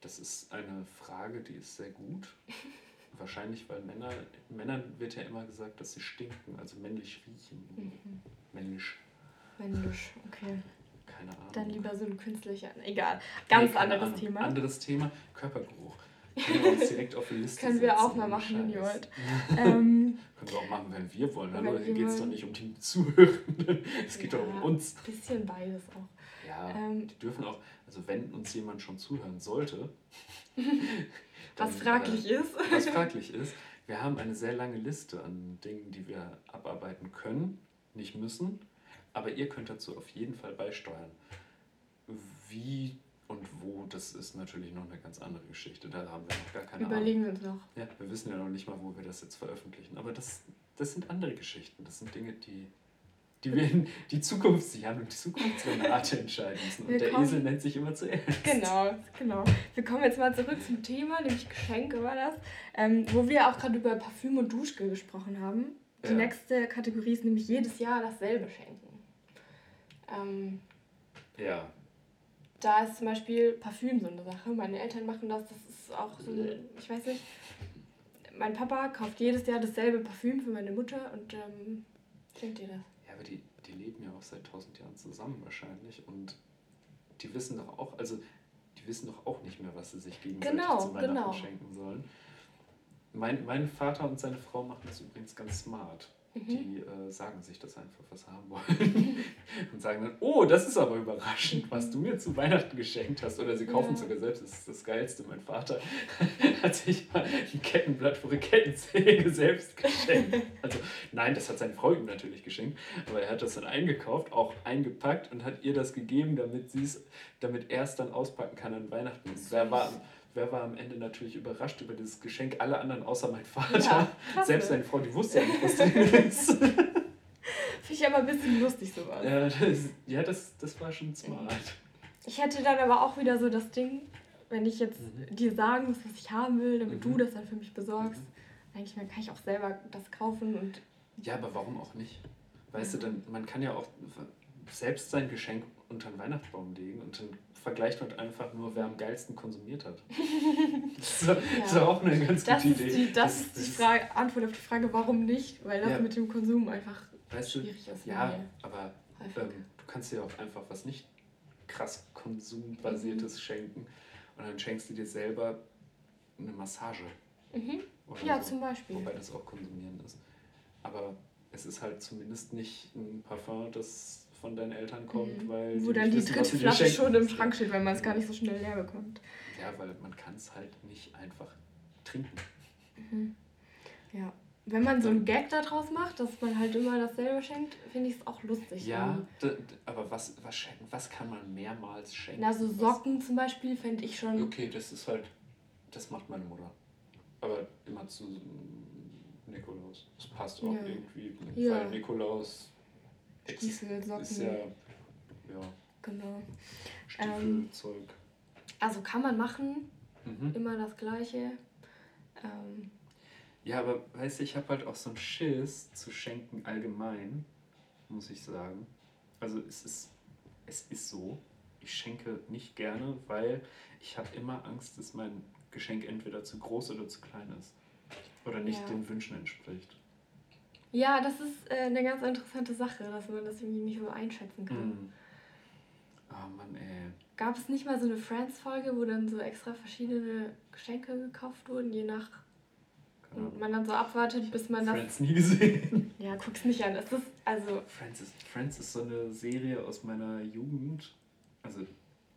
Das ist eine Frage, die ist sehr gut. Wahrscheinlich, weil Männer, Männern wird ja immer gesagt, dass sie stinken, also männlich riechen. Mhm. Männlich. Männlich, okay. Keine Ahnung. Dann lieber so ein künstlicher, egal. Ganz nee, anderes Ahnung. Thema. Anderes Thema, Körpergeruch. Können wir uns direkt auf die Liste Können wir auch mal machen, Jord. ähm, Können wir auch machen, wenn wir wollen. Hallo, hier geht es doch nicht um die Zuhörenden. Es geht ja, doch um uns. Ein bisschen beides auch. Ja, ähm, die dürfen auch, also wenn uns jemand schon zuhören sollte. dann, was fraglich äh, ist. was fraglich ist. Wir haben eine sehr lange Liste an Dingen, die wir abarbeiten können, nicht müssen. Aber ihr könnt dazu auf jeden Fall beisteuern. Wie und wo, das ist natürlich noch eine ganz andere Geschichte. Da haben wir noch gar keine Überlegen Ahnung. wir uns noch. Ja, wir wissen ja noch nicht mal, wo wir das jetzt veröffentlichen. Aber das, das sind andere Geschichten. Das sind Dinge, die, die wir in die Zukunft sichern und die Zukunftsrenate entscheiden müssen. Und wir der kommen, Esel nennt sich immer zuerst. Genau, genau. Wir kommen jetzt mal zurück zum Thema, nämlich Geschenke war das, ähm, wo wir auch gerade über Parfüm und Duschgel gesprochen haben. Die ja. nächste Kategorie ist nämlich jedes Jahr dasselbe schenken. Ähm, ja, da ist zum Beispiel Parfüm so eine Sache. Meine Eltern machen das, das ist auch so, ich weiß nicht. Mein Papa kauft jedes Jahr dasselbe Parfüm für meine Mutter und ähm, schenkt ihr das. Ja, aber die, die leben ja auch seit tausend Jahren zusammen wahrscheinlich und die wissen doch auch, also die wissen doch auch nicht mehr, was sie sich gegenseitig genau, zu Weihnachten genau. schenken sollen. Mein, mein Vater und seine Frau machen das übrigens ganz smart. Mhm. Die äh, sagen sich das einfach, was sie haben wollen. und sagen dann, oh, das ist aber überraschend, was du mir zu Weihnachten geschenkt hast. Oder sie kaufen ja. sogar selbst, das ist das Geilste. Mein Vater hat sich mal ein Kettenblatt für eine Kettensäge selbst geschenkt. Also nein, das hat seine Frau ihm natürlich geschenkt, aber er hat das dann eingekauft, auch eingepackt und hat ihr das gegeben, damit sie es, damit er es dann auspacken kann an Weihnachten. Wer war wer war am Ende natürlich überrascht über dieses Geschenk? Alle anderen außer mein Vater. Ja, Selbst seine Frau, die wusste ja nicht, was drin ist. Finde ich aber ein bisschen lustig sowas. Ja, das, ja, das, das war schon smart. Ich hätte dann aber auch wieder so das Ding, wenn ich jetzt mhm. dir sagen muss, was ich haben will, damit mhm. du das dann für mich besorgst. Mhm. Eigentlich kann ich auch selber das kaufen und. Ja, aber warum auch nicht? Weißt du, dann, man kann ja auch selbst sein Geschenk unter den Weihnachtsbaum legen und dann vergleicht man einfach nur, wer am geilsten konsumiert hat. das ist, ja. ist auch eine ganz das gute Idee. Die, das, das, ist die Frage, Antwort auf die Frage, warum nicht? Weil das ja. mit dem Konsum einfach weißt du, schwierig ist. Ja, aber ähm, du kannst dir auch einfach was nicht krass konsumbasiertes mhm. schenken und dann schenkst du dir selber eine Massage. Mhm. Ja, so. zum Beispiel. Wobei das auch konsumieren ist. Aber es ist halt zumindest nicht ein Parfum, das von deinen Eltern kommt, mhm. weil. Wo dann die wissen, dritte Flasche schon im Schrank steht, weil man es gar nicht so schnell leer bekommt. Ja, weil man kann es halt nicht einfach trinken. Mhm. Ja. Wenn man so einen Gag daraus macht, dass man halt immer dasselbe schenkt, finde ich es auch lustig. Ja, aber was, was, schenken, was kann man mehrmals schenken? Na, so Socken was? zum Beispiel fände ich schon. Okay, das ist halt. Das macht meine Mutter. Aber immer zu Nikolaus. Das passt auch ja. irgendwie. Ja. Weil Nikolaus Stiefel, Socken. Ist ja, ja. Genau. Stiefelzeug. Ähm, also kann man machen, mhm. immer das Gleiche. Ähm, ja, aber weißt du, ich habe halt auch so einen Schiss zu schenken allgemein, muss ich sagen. Also es ist, es ist so, ich schenke nicht gerne, weil ich habe immer Angst, dass mein Geschenk entweder zu groß oder zu klein ist. Oder nicht ja. den Wünschen entspricht. Ja, das ist äh, eine ganz interessante Sache, dass man das irgendwie nicht so einschätzen kann. Mm. Oh Mann, ey. Gab es nicht mal so eine Friends-Folge, wo dann so extra verschiedene Geschenke gekauft wurden, je nach. Genau. Und man dann so abwartet, bis man das. Friends nie gesehen. Ja, guck's nicht an. Es ist also. Friends ist, Friends ist so eine Serie aus meiner Jugend. Also,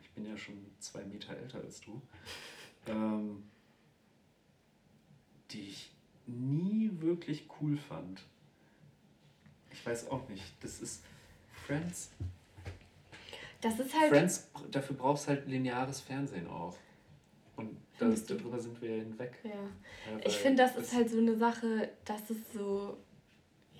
ich bin ja schon zwei Meter älter als du. Ähm, die ich nie wirklich cool fand. Ich weiß auch nicht. Das ist Friends. Das ist halt. Friends, dafür brauchst du halt lineares Fernsehen auch. Und das, darüber sind wir ja hinweg. Ja. ja ich finde, das ist halt so eine Sache, das ist so,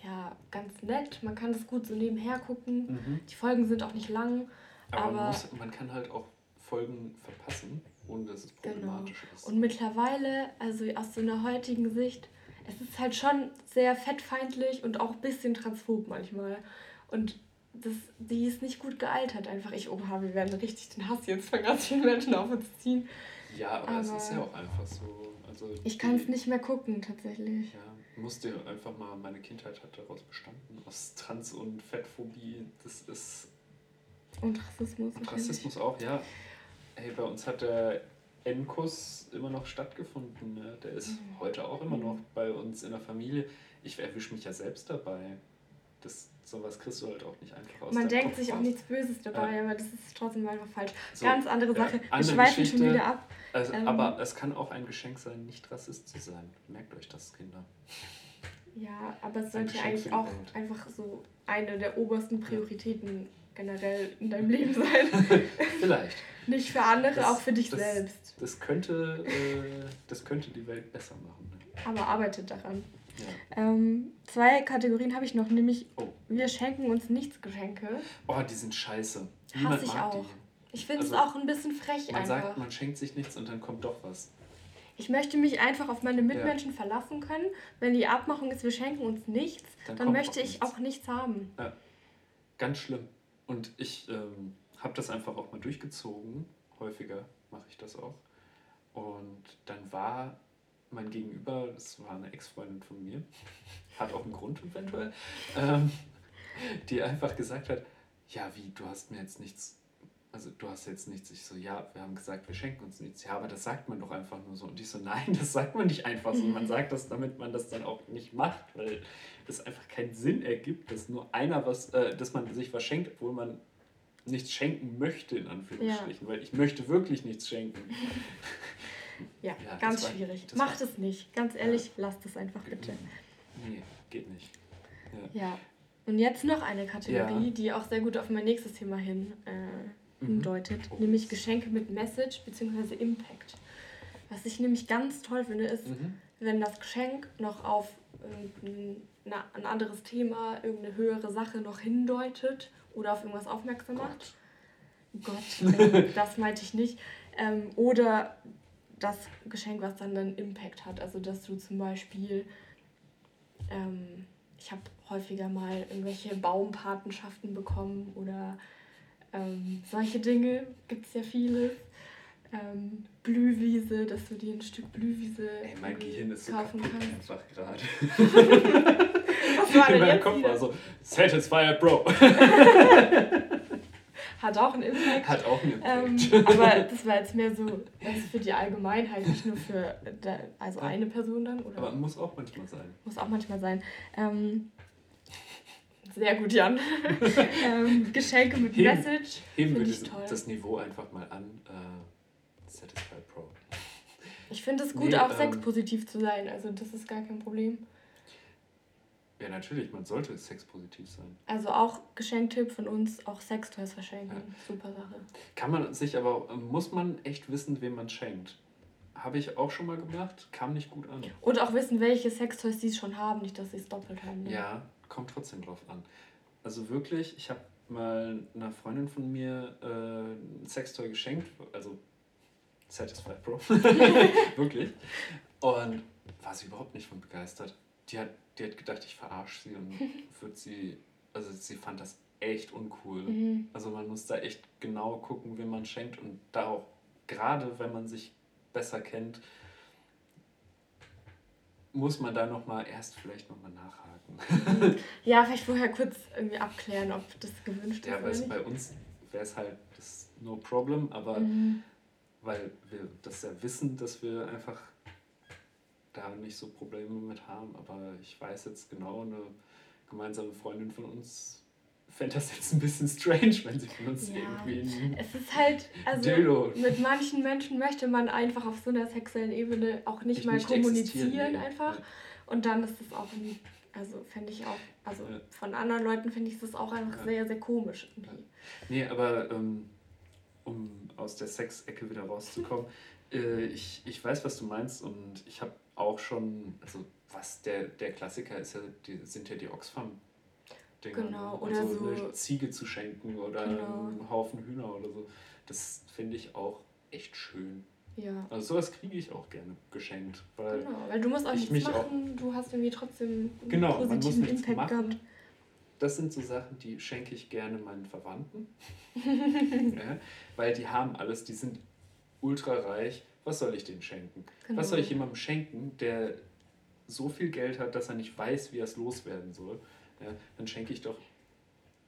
ja, ganz nett. Man kann das gut so nebenher gucken. Mhm. Die Folgen sind auch nicht lang. Aber, aber man, muss, man, kann halt auch Folgen verpassen, ohne dass es genau. problematisch genau. ist. Und mittlerweile, also aus so einer heutigen Sicht, es ist halt schon sehr fettfeindlich und auch ein bisschen transphob manchmal. Und das, die ist nicht gut gealtert einfach. Ich, oha, wir werden richtig den Hass jetzt von ganz vielen Menschen auf uns ziehen. Ja, aber, aber es ist ja auch einfach so. Also ich kann es nicht mehr gucken, tatsächlich. Ja, musste einfach mal, meine Kindheit hat daraus bestanden, aus Trans- und Fettphobie. Das ist. Und Rassismus. Und Rassismus auch, ja. Ey, bei uns hat der Enkus immer noch stattgefunden. Ne? Der ist mhm. heute auch immer noch bei uns in der Familie. Ich erwische mich ja selbst dabei. Das, sowas kriegst du halt auch nicht einfach aus. Man denkt sich auch nichts Böses dabei, ja. aber das ist trotzdem einfach falsch. So, Ganz andere Sache. Ja, andere Wir schweifen schon wieder ab. Also, ähm, aber es kann auch ein Geschenk sein, nicht Rassist zu sein. Merkt euch das, Kinder. Ja, aber es sollte eigentlich auch einfach so eine der obersten Prioritäten generell in deinem Leben sein. Vielleicht. Nicht für andere, das, auch für dich das, selbst. Das könnte, äh, das könnte die Welt besser machen. Ne? Aber arbeitet daran. Ja. Ähm, zwei Kategorien habe ich noch, nämlich oh. wir schenken uns nichts Geschenke. Oh, die sind scheiße. Niemand Hasse ich auch. Die. Ich finde es also, auch ein bisschen frech man einfach. sagt, man schenkt sich nichts und dann kommt doch was. Ich möchte mich einfach auf meine Mitmenschen ja. verlassen können. Wenn die Abmachung ist, wir schenken uns nichts, dann, dann möchte auch ich nichts. auch nichts haben. Ja. Ganz schlimm. Und ich ähm, habe das einfach auch mal durchgezogen. Häufiger mache ich das auch. Und dann war mein Gegenüber, das war eine Ex-Freundin von mir, hat auch einen Grund eventuell, ähm, die einfach gesagt hat, ja wie, du hast mir jetzt nichts also du hast jetzt nichts. Ich so, ja, wir haben gesagt, wir schenken uns nichts. Ja, aber das sagt man doch einfach nur so. Und ich so, nein, das sagt man nicht einfach so. Man sagt das, damit man das dann auch nicht macht, weil es einfach keinen Sinn ergibt, dass nur einer was, äh, dass man sich was schenkt, obwohl man nichts schenken möchte, in Anführungsstrichen. Ja. Weil ich möchte wirklich nichts schenken. ja, ja ganz schwierig. War, Macht es nicht. Ganz ehrlich, ja. lasst es einfach bitte. Nee, geht nicht. Ja. ja. Und jetzt noch eine Kategorie, die auch sehr gut auf mein nächstes Thema hin äh, hindeutet, mhm. nämlich Geschenke mit Message bzw. Impact. Was ich nämlich ganz toll finde, ist, mhm. wenn das Geschenk noch auf ein anderes Thema, irgendeine höhere Sache noch hindeutet oder auf irgendwas aufmerksam macht. Gott, Gott äh, das meinte ich nicht. Ähm, oder das Geschenk, was dann einen Impact hat. Also, dass du zum Beispiel, ähm, ich habe häufiger mal irgendwelche Baumpatenschaften bekommen oder ähm, solche Dinge gibt es ja viele. Ähm, Blühwiese, dass du dir ein Stück Blühwiese Ey, mein Gehirn ist so kaufen kannst. einfach gerade. Was war denn In meinem Kopf wieder? war so, Satisfied Bro. Hat auch einen Impact. Hat auch einen Impact. Ähm, aber das war jetzt mehr so, das ist für die Allgemeinheit, nicht nur für also eine Person dann. Oder? Aber muss auch manchmal sein. Muss auch manchmal sein. Ähm, sehr gut, Jan. ähm, Geschenke mit heben, Message. Heben wir das, das, Niveau einfach mal an. Äh, Satisfied Pro. Ich finde es gut, nee, auch ähm, sexpositiv zu sein. Also, das ist gar kein Problem. Ja, natürlich, man sollte sexpositiv sein. Also auch Geschenktipp von uns, auch Sextoys verschenken. Ja. Super Sache. Kann man sich aber, muss man echt wissen, wem man schenkt. Habe ich auch schon mal gemacht, kam nicht gut an. Und auch wissen, welche Sextoys sie schon haben, nicht, dass sie es doppelt haben. Ne? Ja, kommt trotzdem drauf an. Also wirklich, ich habe mal einer Freundin von mir äh, ein Sextoy geschenkt, also Satisfied Pro, wirklich. Und war sie überhaupt nicht von begeistert. Die hat, die hat gedacht, ich verarsche sie und wird sie, also sie fand das echt uncool. Mhm. Also man muss da echt genau gucken, wem man schenkt und da auch, gerade wenn man sich besser kennt, muss man da nochmal erst vielleicht nochmal nachhaken. ja, vielleicht vorher kurz irgendwie abklären, ob das gewünscht ja, ist. Ja, weil bei uns wäre es halt das no problem, aber mhm. weil wir das ja wissen, dass wir einfach da nicht so Probleme mit haben. Aber ich weiß jetzt genau, eine gemeinsame Freundin von uns fände das jetzt ein bisschen strange, wenn sie von uns ja. irgendwie Es ist halt, also Dildo. mit manchen Menschen möchte man einfach auf so einer sexuellen Ebene auch nicht ich mal nicht kommunizieren einfach. Ja. Und dann ist das auch, ein, also fände ich auch, also ja. von anderen Leuten finde ich das auch einfach sehr, sehr komisch. Irgendwie. Nee, aber ähm, um aus der Sexecke wieder rauszukommen, äh, ich, ich weiß, was du meinst und ich habe auch schon, also was der, der Klassiker ist ja, die, sind ja die Oxfam Dinger. Genau, oder also so. Eine Ziege zu schenken oder genau. einen Haufen Hühner oder so. Das finde ich auch echt schön. Ja. Also sowas kriege ich auch gerne geschenkt. Weil genau, weil du musst auch nichts machen, auch, du hast irgendwie trotzdem einen genau, positiven man muss Impact machen. gehabt. Das sind so Sachen, die schenke ich gerne meinen Verwandten. ja, weil die haben alles, die sind ultra reich. Was soll ich denen schenken? Genau. Was soll ich jemandem schenken, der so viel Geld hat, dass er nicht weiß, wie er es loswerden soll? Ja, dann schenke ich doch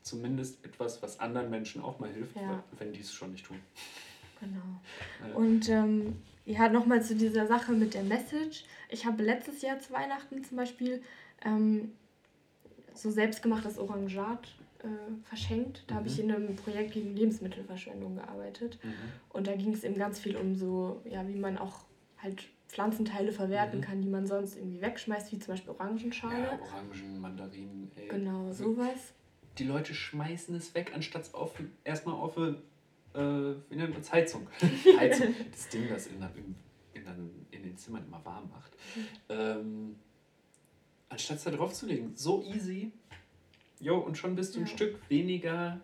zumindest etwas, was anderen Menschen auch mal hilft, ja. wenn die es schon nicht tun. Genau. Und ähm, ja, nochmal zu dieser Sache mit der Message. Ich habe letztes Jahr zu Weihnachten zum Beispiel ähm, so selbstgemachtes Orangat äh, verschenkt. Da mhm. habe ich in einem Projekt gegen Lebensmittelverschwendung gearbeitet. Mhm. Und da ging es eben ganz viel um so, ja, wie man auch halt Pflanzenteile verwerten mhm. kann, die man sonst irgendwie wegschmeißt, wie zum Beispiel Orangenschale. Ja, Orangen, Mandarinen. Ey. Genau, sowas. Die Leute schmeißen es weg, anstatt auf, erstmal auf äh, nennt man Heizung. Heizung. Das Ding, das in, in, in, in den Zimmern immer warm macht. Mhm. Ähm, anstatt es da drauf zu legen. So easy. Jo, und schon bist du ja. ein Stück weniger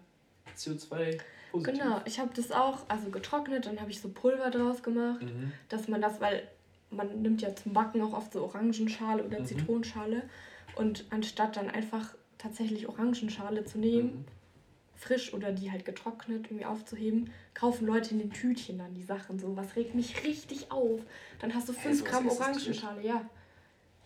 CO2 positiv. Genau, ich habe das auch also getrocknet, dann habe ich so Pulver draus gemacht, mhm. dass man das, weil man nimmt ja zum Backen auch oft so Orangenschale oder mhm. Zitronenschale. Und anstatt dann einfach tatsächlich Orangenschale zu nehmen, mhm. frisch oder die halt getrocknet irgendwie aufzuheben, kaufen Leute in den Tütchen dann die Sachen so. Was regt mich richtig auf. Dann hast du 5 hey, Gramm Orangenschale, ja.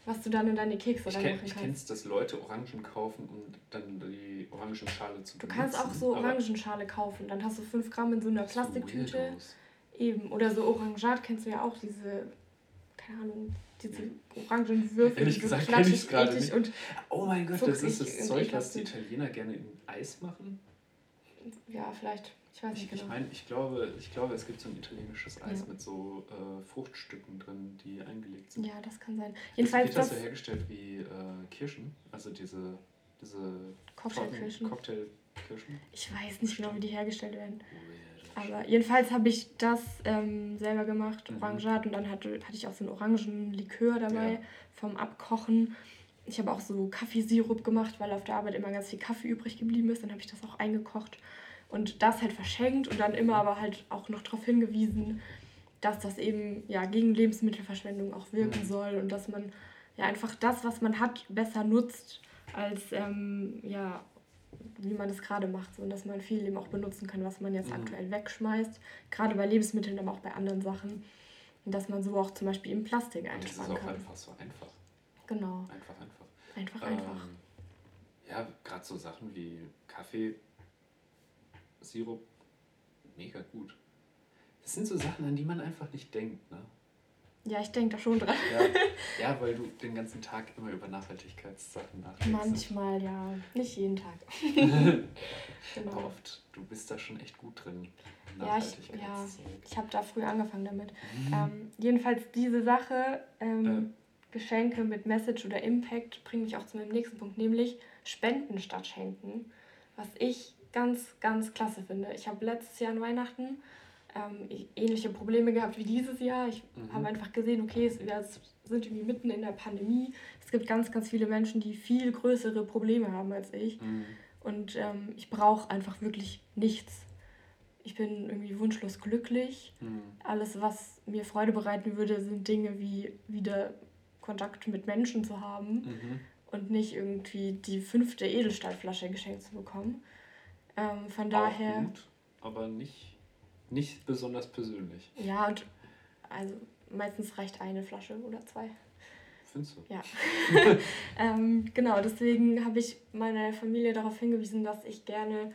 was du dann in deine Kekse ich reinmachen kenn, Ich kannst. kenne es, dass Leute Orangen kaufen und dann die Orangenschale zu Du kannst auch so Orangenschale kaufen. Dann hast du 5 Gramm in so einer Plastiktüte. Eben. Oder so Orangat kennst du ja auch, diese, keine Ahnung, diese Orangenwürfel, Ehrlich die so gesagt kenn ich's klatschig, gerade nicht. und Oh mein Gott, das ist das Zeug, was die. Italiener gerne in Eis machen. ja, vielleicht. Ich weiß Ich, nicht ich genau. meine, ich glaube, ich glaube, es gibt so ein italienisches Eis Ja. mit so äh, Fruchtstücken drin, die eingelegt sind. Ja, das kann sein. Das Jedenfalls wird das das so hergestellt wie äh, Kirschen, also diese, diese Cocktailkirschen. Cocktailkirschen. Ich weiß nicht genau, wie die hergestellt werden. Weird. Aber jedenfalls habe ich das ähm, selber gemacht, Mhm. Orangat. Und dann hatte, hatte ich auch so einen Orangenlikör dabei Ja. vom Abkochen. Ich habe auch so Kaffeesirup gemacht, weil auf der Arbeit immer ganz viel Kaffee übrig geblieben ist. Dann habe ich das auch eingekocht und das halt verschenkt und dann immer aber halt auch noch darauf hingewiesen, dass das eben ja gegen Lebensmittelverschwendung auch wirken Mhm. soll und dass man ja einfach das, was man hat, besser nutzt, als ähm, ja, wie man es gerade macht. So, und dass man viel eben auch benutzen kann, was man jetzt Mhm. aktuell wegschmeißt. Gerade bei Lebensmitteln, aber auch bei anderen Sachen. Und dass man so auch zum Beispiel im Plastik Und das ist einsparen auch kann. einfach so einfach. Genau. Einfach, einfach. Einfach, einfach. Ähm, ja, gerade so Sachen wie Kaffee, Sirup, mega gut. Das sind so Sachen, an die man einfach nicht denkt, ne? Ja, ich denke da schon dran. Ja, ja, weil du den ganzen Tag immer über Nachhaltigkeitssachen nachdenkst. Manchmal, ja. Nicht jeden Tag. Aber genau. oft, du bist da schon echt gut drin. Ja, ich, ja, ich habe da früh angefangen damit. Mhm. Ähm, jedenfalls diese Sache, ähm, Äh. Geschenke mit Message oder Impact, bringt mich auch zu meinem nächsten Punkt, nämlich Spenden statt Schenken. Was ich ganz, ganz klasse finde. Ich habe letztes Jahr an Weihnachten ähm, ich- ähnliche Probleme gehabt wie dieses Jahr. Ich Mhm. habe einfach gesehen, okay, es, wir sind irgendwie mitten in der Pandemie. Es gibt ganz, ganz viele Menschen, die viel größere Probleme haben als ich. Mhm. Und ähm, ich brauche einfach wirklich nichts. Ich bin irgendwie wunschlos glücklich. Mhm. Alles, was mir Freude bereiten würde, sind Dinge wie wieder Kontakt mit Menschen zu haben Mhm. und nicht irgendwie die fünfte Edelstahlflasche geschenkt zu bekommen. Ähm, von daher, Auch gut, aber nicht, nicht besonders persönlich. ja, und also meistens reicht eine Flasche oder zwei. Findest du? Ja. ähm, genau, deswegen habe ich meine Familie darauf hingewiesen, dass ich gerne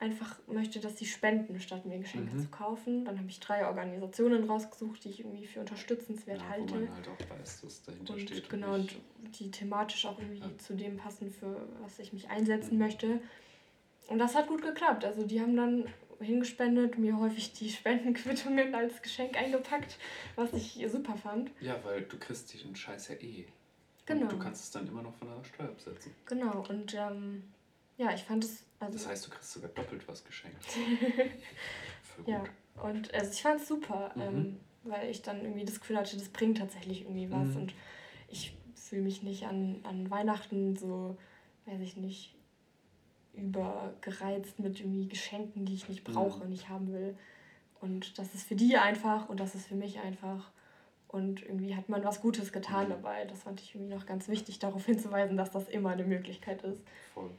einfach möchte, dass sie spenden, statt mir Geschenke Mhm. zu kaufen. Dann habe ich drei Organisationen rausgesucht, die ich irgendwie für unterstützenswert Ja, wo halte. man halt auch weiß, dass dahinter Und steht. genau, nicht- und die thematisch auch irgendwie Ja. zu dem passen, für was ich mich einsetzen Mhm. möchte. Und das hat gut geklappt. Also die haben dann hingespendet, mir häufig die Spendenquittungen als Geschenk eingepackt, was ich super fand. Ja, weil du kriegst den Scheiß ja eh. Genau. Und du kannst es dann immer noch von der Steuer absetzen. Genau, und ähm, ja, ich fand es. Also, Das heißt, du kriegst sogar doppelt was geschenkt. Ja, und also ich fand es super, Mhm. ähm, weil ich dann irgendwie das Gefühl hatte, das bringt tatsächlich irgendwie was. Mhm. Und ich fühle mich nicht an, an Weihnachten so, weiß ich nicht, übergereizt mit irgendwie Geschenken, die ich nicht brauche, Mhm. nicht haben will. Und das ist für die einfach und das ist für mich einfach. Und irgendwie hat man was Gutes getan Mhm. dabei. Das fand ich irgendwie noch ganz wichtig, darauf hinzuweisen, dass das immer eine Möglichkeit ist. Voll.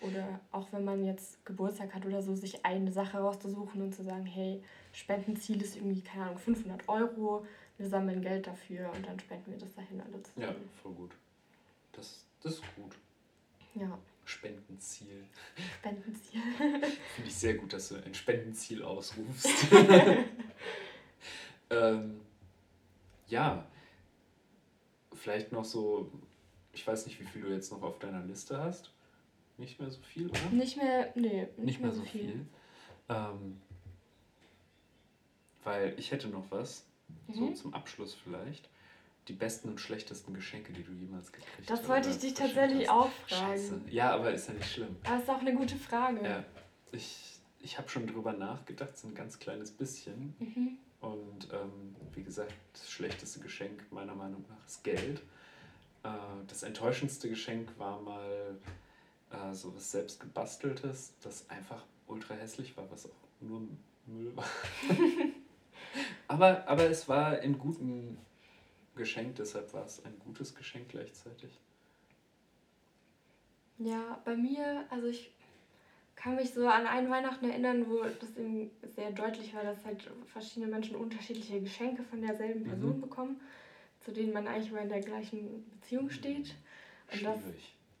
Oder auch wenn man jetzt Geburtstag hat oder so, sich eine Sache rauszusuchen und zu sagen, hey, Spendenziel ist irgendwie, keine Ahnung, 500 Euro, wir sammeln Geld dafür und dann spenden wir das dahin alle Ja, zusammen. voll gut. Das, das ist gut. Ja, Spendenziel. Spendenziel. Finde ich sehr gut, dass du ein Spendenziel ausrufst. ähm, ja, vielleicht noch so, ich weiß nicht, wie viel du jetzt noch auf deiner Liste hast. Nicht mehr so viel, oder? Nicht mehr, nee, nicht, Nicht mehr so viel. Ähm, weil ich hätte noch was, so Mhm. zum Abschluss vielleicht. Die besten und schlechtesten Geschenke, die du jemals gekriegt Das hast wollte oder ich dich tatsächlich hast. auch Scheiße. fragen. Ja, aber ist ja nicht schlimm. Aber ist auch eine gute Frage. Ja, ich, ich habe schon drüber nachgedacht, so ein ganz kleines bisschen. Mhm. Und ähm, wie gesagt, das schlechteste Geschenk meiner Meinung nach ist Geld. Äh, das enttäuschendste Geschenk war mal äh, so was selbst gebasteltes, das einfach ultra hässlich war, was auch nur Müll war. aber, aber es war ein guten Geschenk, deshalb war es ein gutes Geschenk gleichzeitig. Ja, bei mir, also ich kann mich so an einen Weihnachten erinnern, wo das eben sehr deutlich war, dass halt verschiedene Menschen unterschiedliche Geschenke von derselben Mhm. Person bekommen. Zu denen man eigentlich immer in der gleichen Beziehung steht. Und das,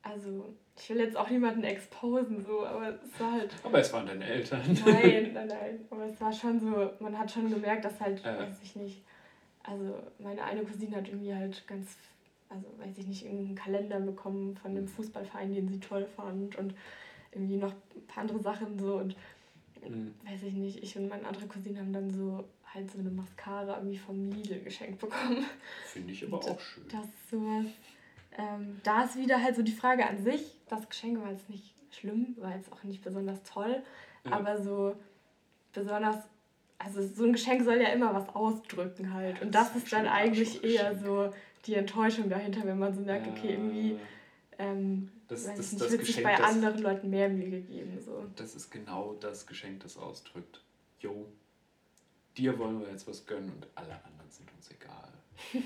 also, ich will jetzt auch niemanden exposen, so, aber es war halt. Aber es waren deine Eltern. Nein, nein, nein. Aber es war schon so, man hat schon gemerkt, dass halt, äh. weiß ich nicht, also meine eine Cousine hat irgendwie halt ganz, also weiß ich nicht, irgendeinen Kalender bekommen von dem Fußballverein, den sie toll fand und irgendwie noch ein paar andere Sachen so und mhm. weiß ich nicht, ich und meine andere Cousine haben dann so halt so eine Mascara irgendwie vom Lidl geschenkt bekommen. Finde ich aber und auch schön. Das ist sowas. Ähm, da ist wieder halt so die Frage an sich. Das Geschenk war jetzt nicht schlimm, war jetzt auch nicht besonders toll, ja. aber so besonders, also so ein Geschenk soll ja immer was ausdrücken halt. Und das, das ist dann eigentlich eher so die Enttäuschung dahinter, wenn man so merkt, okay, irgendwie ähm, das, das, das, das wird sich bei anderen Leuten mehr Mühe gegeben. So. Das ist genau das Geschenk, das ausdrückt. Jo, dir wollen wir jetzt was gönnen und alle anderen sind uns egal. ja,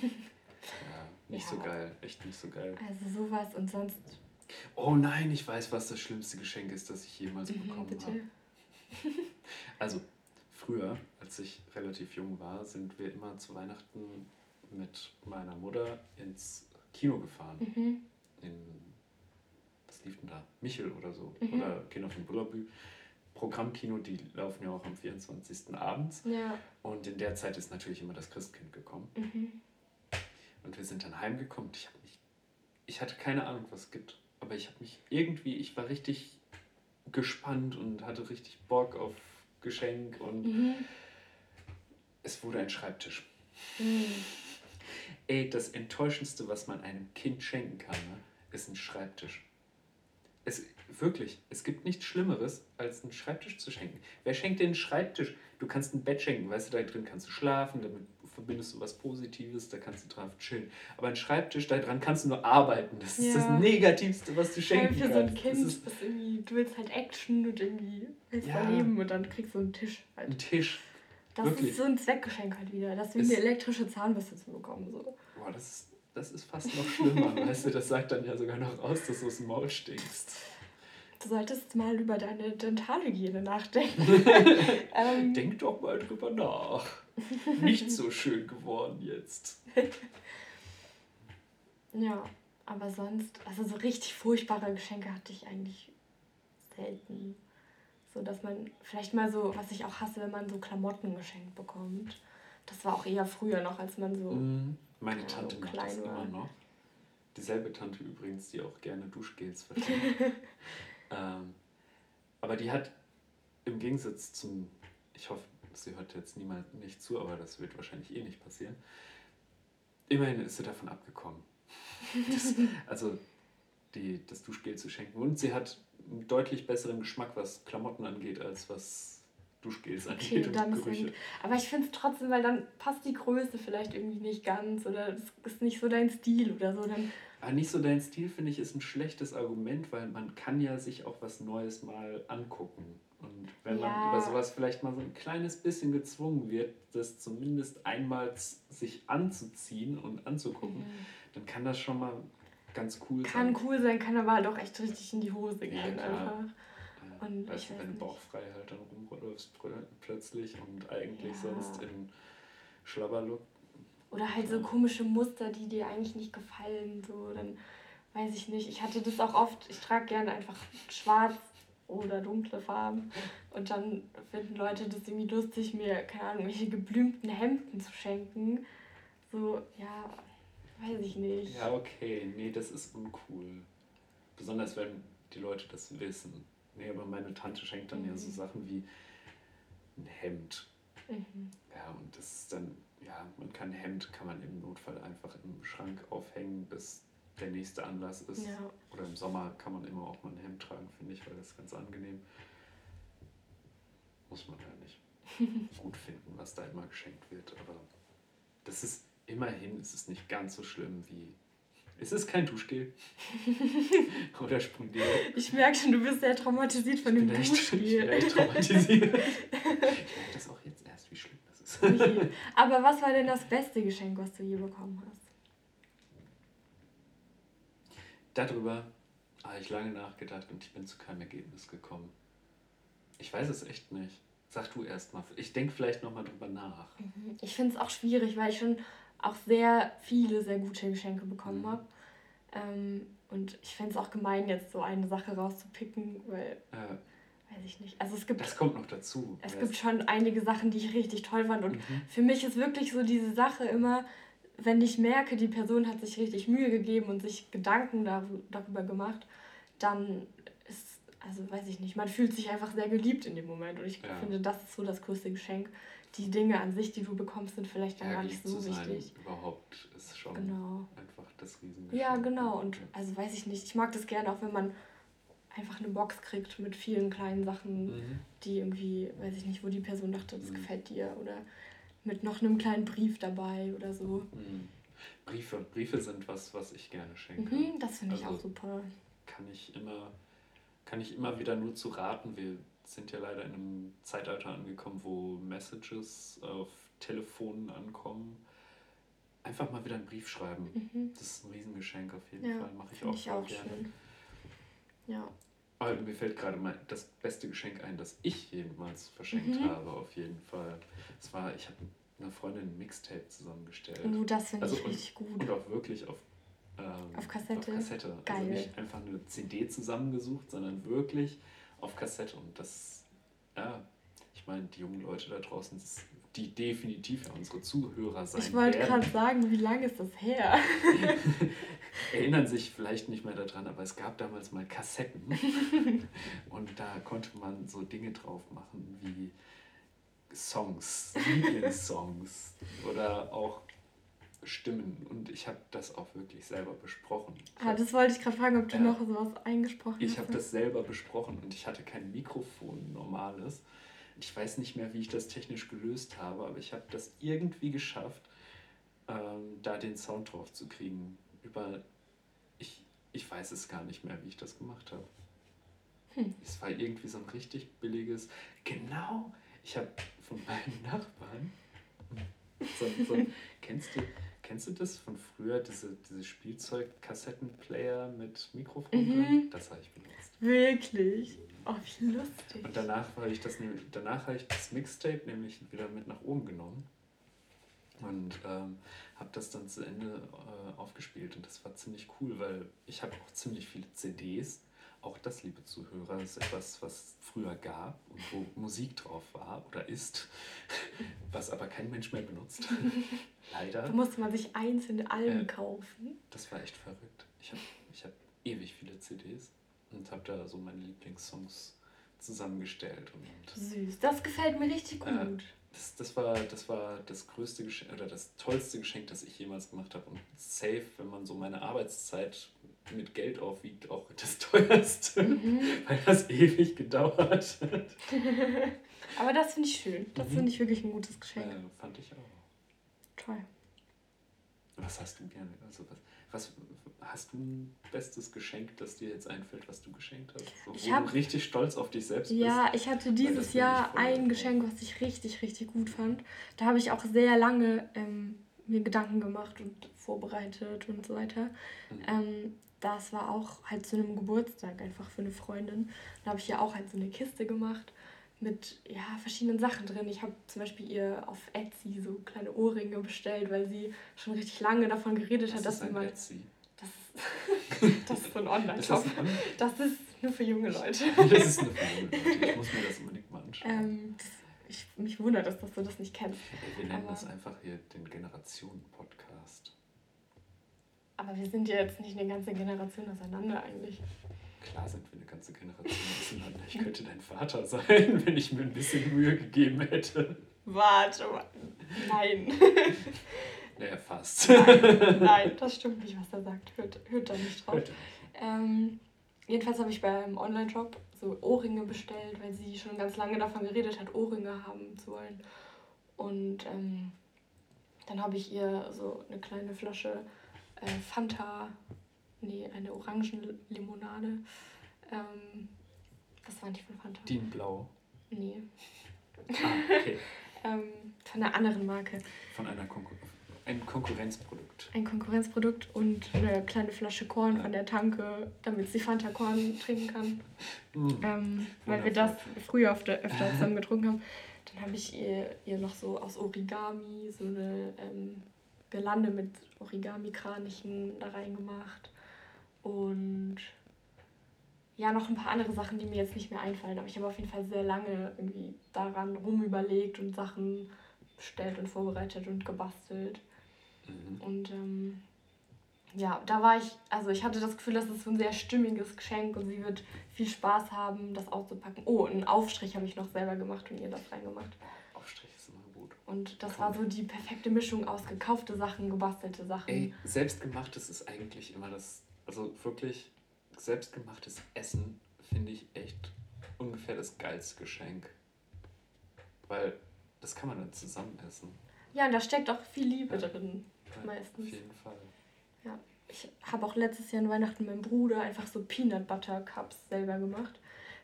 nicht ja. so geil, echt nicht so geil. Also sowas und sonst. Oh nein, ich weiß, was das schlimmste Geschenk ist, das ich jemals mhm, bekommen habe. Also, früher, als ich relativ jung war, sind wir immer zu Weihnachten mit meiner Mutter ins Kino gefahren. Mhm. In, was lief denn da? Michel oder so. Mhm. Oder Kinder von Bullerbü. Programmkino, die laufen ja auch am 24. abends. Ja. Und in der Zeit ist natürlich immer das Christkind gekommen. Mhm. Und wir sind dann heimgekommen. Ich, hab mich, ich hatte keine Ahnung, was es gibt. Aber ich habe mich irgendwie, ich war richtig gespannt und hatte richtig Bock auf Geschenk. Und mhm. es wurde ein Schreibtisch. Mhm. Ey, das Enttäuschendste, was man einem Kind schenken kann, ne, ist ein Schreibtisch. Es, wirklich, es gibt nichts Schlimmeres, als einen Schreibtisch zu schenken. Wer schenkt dir einen Schreibtisch? Du kannst ein Bett schenken, weißt du, da drin kannst du schlafen, damit verbindest du was Positives, da kannst du drauf chillen. Aber ein Schreibtisch, da dran kannst du nur arbeiten. Das ist ja. das Negativste, was du schenken kannst. Für so ein Kind, ist, ist irgendwie, du willst halt Action und irgendwie willst ja. leben und dann kriegst du einen Tisch. Halt. Ein Tisch. Das Wirklich. ist so ein Zweckgeschenk halt wieder. Das ist wie eine elektrische Zahnbürste zu bekommen. So. Boah, das ist, das ist fast noch schlimmer, weißt du, das sagt dann ja sogar noch aus, dass du aus dem Maul stinkst. Du solltest mal über deine Dentalhygiene nachdenken. ähm, Denk doch mal drüber nach. Nicht so schön geworden jetzt. ja, aber sonst, also so richtig furchtbare Geschenke hatte ich eigentlich selten. So dass man vielleicht mal so, was ich auch hasse, wenn man so Klamotten geschenkt bekommt. Das war auch eher früher noch, als man so. Mm, meine Tante macht das war. immer noch. Dieselbe Tante übrigens, die auch gerne Duschgels verschenkt. Ähm, aber die hat im Gegensatz zum, ich hoffe, sie hört jetzt niemand nicht zu, aber das wird wahrscheinlich eh nicht passieren. Immerhin ist sie davon abgekommen. Das, also die, das Duschgel zu schenken. Und sie hat einen deutlich besseren Geschmack, was Klamotten angeht, als was Duschgels okay, angeht. Dann und Gerüche. Aber ich finde es trotzdem, weil dann passt die Größe vielleicht irgendwie nicht ganz oder es ist nicht so dein Stil oder so. Dann aber nicht so dein Stil, finde ich, ist ein schlechtes Argument, weil man kann ja sich auch was Neues mal angucken. Und wenn ja. man über sowas vielleicht mal so ein kleines bisschen gezwungen wird, das zumindest einmal sich anzuziehen und anzugucken, mhm. dann kann das schon mal ganz cool kann sein. Kann cool sein, kann aber halt auch echt richtig in die Hose gehen ja, einfach. Ja. Und weißt du, wenn du bauchfrei halt dann rumläufst plötzlich und eigentlich sonst in Schlabberlook oder halt so komische Muster, die dir eigentlich nicht gefallen. So, dann weiß ich nicht. Ich hatte das auch oft, ich trage gerne einfach schwarz oder dunkle Farben. Und dann finden Leute das irgendwie lustig, mir, keine Ahnung, welche geblümten Hemden zu schenken. So, ja, weiß ich nicht. Ja, okay. Nee, das ist uncool. Besonders wenn die Leute das wissen. Nee, aber meine Tante schenkt dann mhm. ja so mhm. Sachen wie ein Hemd. Mhm. Ja, und das ist dann ja, man kann Hemd kann man im Notfall einfach im Schrank aufhängen, bis der nächste Anlass ist. Ja. Oder im Sommer kann man immer auch mal ein Hemd tragen, finde ich, weil das ist ganz angenehm. Muss man ja nicht gut finden, was da immer geschenkt wird. Aber das ist immerhin ist es nicht ganz so schlimm wie. Es ist kein Duschgel. Oder Sprungdeo. Ich merke schon, du bist sehr traumatisiert von dem Duschgel. Ich bin echt traumatisiert. ich merke das auch jetzt erst, wie schlimm Okay. Aber was war denn das beste Geschenk, was du je bekommen hast? Darüber habe ich lange nachgedacht und ich bin zu keinem Ergebnis gekommen. Ich weiß es echt nicht. Sag du erst mal. Ich denke vielleicht nochmal drüber nach. Mhm. Ich finde es auch schwierig, weil ich schon auch sehr viele sehr gute Geschenke bekommen Mhm. habe. Ähm, und ich fände es auch gemein, jetzt so eine Sache rauszupicken, weil, Äh, weiß ich nicht. Also es gibt, das kommt noch dazu. es Weißt- gibt schon einige Sachen, die ich richtig toll fand. Und Mhm. für mich ist wirklich so diese Sache immer, wenn ich merke, die Person hat sich richtig Mühe gegeben und sich Gedanken dar darüber gemacht, dann ist, also weiß ich nicht, man fühlt sich einfach sehr geliebt in dem Moment. Und ich Ja. finde, das ist so das größte Geschenk. Die Dinge an sich, die du bekommst, sind vielleicht dann ja, gar nicht so wichtig. überhaupt ist schon Genau. einfach das Riesengeschenk. Ja, genau. Und also weiß ich nicht, ich mag das gerne auch, wenn man einfach eine Box kriegt mit vielen kleinen Sachen, Mhm. die irgendwie, weiß ich nicht, wo die Person dachte, das Mhm. gefällt dir. Oder mit noch einem kleinen Brief dabei oder so. Mhm. Briefe, Briefe sind was, was ich gerne schenke. Mhm, das finde ich Also- auch super. kann ich immer, kann ich immer wieder nur zu raten. Wir sind ja leider in einem Zeitalter angekommen, wo Messages auf Telefonen ankommen. Einfach mal wieder einen Brief schreiben. Mhm. Das ist ein Riesengeschenk auf jeden Ja, Fall. Mache ich auch, ich auch gerne. schön. Ja. Aber mir fällt gerade mal das beste Geschenk ein, das ich jemals verschenkt Mhm. habe, auf jeden Fall. Es war, ich habe einer Freundin ein Mixtape zusammengestellt. Uh, das finde Also ich und- richtig gut. Und auch wirklich auf, ähm, Auf Kassette? Auf Kassette. Geil. Also nicht einfach eine CD zusammengesucht, sondern wirklich auf Kassette. Und das, ja, ich meine, die jungen Leute da draußen, das, die definitiv ja unsere Zuhörer sein Ich wollte gerade sagen, wie lange ist das her? erinnern sich vielleicht nicht mehr daran, aber es gab damals mal Kassetten. und da konnte man so Dinge drauf machen wie Songs, Lieblingssongs oder auch Stimmen. Und ich habe das auch wirklich selber besprochen. Ich Ah, hab- das wollte ich gerade fragen, ob du Ja. noch sowas eingesprochen Ich hast. habe das selber besprochen und ich hatte kein Mikrofon normales. Ich weiß nicht mehr, wie ich das technisch gelöst habe, aber ich habe das irgendwie geschafft, ähm, da den Sound drauf zu kriegen. Über ich, ich weiß es gar nicht mehr, wie ich das gemacht habe. Hm. Es war irgendwie so ein richtig billiges. Genau, ich habe von meinem Nachbarn. So, so, kennst, du, kennst du das von früher, diese, diese Spielzeug-Kassettenplayer mit Mikrofon Mhm. drin? Das habe ich benutzt. Wirklich? Oh, wie lustig. Und danach habe ich das nämlich- danach habe ich das Mixtape nämlich wieder mit nach oben genommen und ähm, habe das dann zu Ende äh, aufgespielt und das war ziemlich cool, weil ich habe auch ziemlich viele CDs. Auch das, liebe Zuhörer, ist etwas, was früher gab und wo Musik drauf war oder ist, was aber kein Mensch mehr benutzt. Leider. Da musste man sich einzelne Alben Ja. kaufen. Das war echt verrückt. Ich habe ich hab ewig viele CDs und habe da so meine Lieblingssongs zusammengestellt. Und Süß. Das gefällt mir richtig gut. Äh, das, das, war, das war das größte Geschenk oder das tollste Geschenk, das ich jemals gemacht habe. Und safe, wenn man so meine Arbeitszeit mit Geld aufwiegt, auch das teuerste, Mhm. weil das ewig gedauert hat. Aber das finde ich schön. Das Mhm. finde ich wirklich ein gutes Geschenk. Äh, fand ich auch. Toll. Was hast du gerne? Also was, was hast du ein bestes Geschenk, das dir jetzt einfällt, was du geschenkt hast? So, Ich hab- du richtig stolz auf dich selbst Ja, bist? ich hatte dieses Jahr ein. Geschenk, was ich richtig, richtig gut fand. Da habe ich auch sehr lange ähm, mir Gedanken gemacht und vorbereitet und so weiter. Mhm. Ähm, das war auch halt zu einem Geburtstag einfach für eine Freundin. Da habe ich ihr auch halt so eine Kiste gemacht mit ja, verschiedenen Sachen drin. Ich habe zum Beispiel ihr auf Etsy so kleine Ohrringe bestellt, weil sie schon richtig lange davon geredet Was hat, dass ist sie ein mal. Etsy? Das, das ist so ein Das Online-Shop. ist, ein, Das ist nur für junge Leute. das ist eine Frage, Leute. Ich muss mir das unbedingt mal anschauen. Ähm, das, ich, mich wundert es, dass du das nicht kennst. Wir nennen das einfach hier den Generationen-Podcast. Aber wir sind ja jetzt nicht eine ganze Generation auseinander eigentlich. Klar sind wir eine ganze Generation auseinander. Ich könnte dein Vater sein, wenn ich mir ein bisschen Mühe gegeben hätte. Warte mal. Nein. Naja, fast. nein. Nein, das stimmt nicht, was er sagt. Hört, hört da nicht drauf. Ähm, jedenfalls habe ich beim Online-Shop so Ohrringe bestellt, weil sie schon ganz lange davon geredet hat, Ohrringe haben zu wollen. Und ähm, dann habe ich ihr so eine kleine Flasche äh, Fanta, nee, eine Orangenlimonade. Ähm, das war nicht von Fanta. DIN Blau. Nee. Ah, okay. Ähm, von einer anderen Marke. Von einer Konkur ein Konkurrenzprodukt. Ein Konkurrenzprodukt und eine kleine Flasche Korn von der Tanke, damit sie Fanta Korn trinken kann. Mm. Ähm, weil wir das früher öfter, öfter zusammen getrunken haben. Dann habe ich ihr, ihr noch so aus Origami so eine ähm, Gelande mit Origami-Kranichen da reingemacht. Und ja, noch ein paar andere Sachen, die mir jetzt nicht mehr einfallen. Aber ich habe auf jeden Fall sehr lange irgendwie daran rumüberlegt und Sachen bestellt und vorbereitet und gebastelt. Mhm. Und ähm, ja, da war ich, also ich hatte das Gefühl, das ist so ein sehr stimmiges Geschenk und sie wird viel Spaß haben, das auszupacken. Oh, einen Aufstrich habe ich noch selber gemacht und ihr das reingemacht. Aufstrich ist immer gut. Und das war so die perfekte Mischung aus gekaufte Sachen, gebastelte Sachen. Ey, selbstgemachtes ist eigentlich immer das, also wirklich selbstgemachtes Essen finde ich echt ungefähr das geilste Geschenk. Weil das kann man dann zusammen essen. Ja, und da steckt auch viel Liebe ja. drin. Ja, meistens. Auf jeden Fall. Ja. Ich habe auch letztes Jahr an Weihnachten meinem Bruder einfach so Peanut Butter Cups selber gemacht.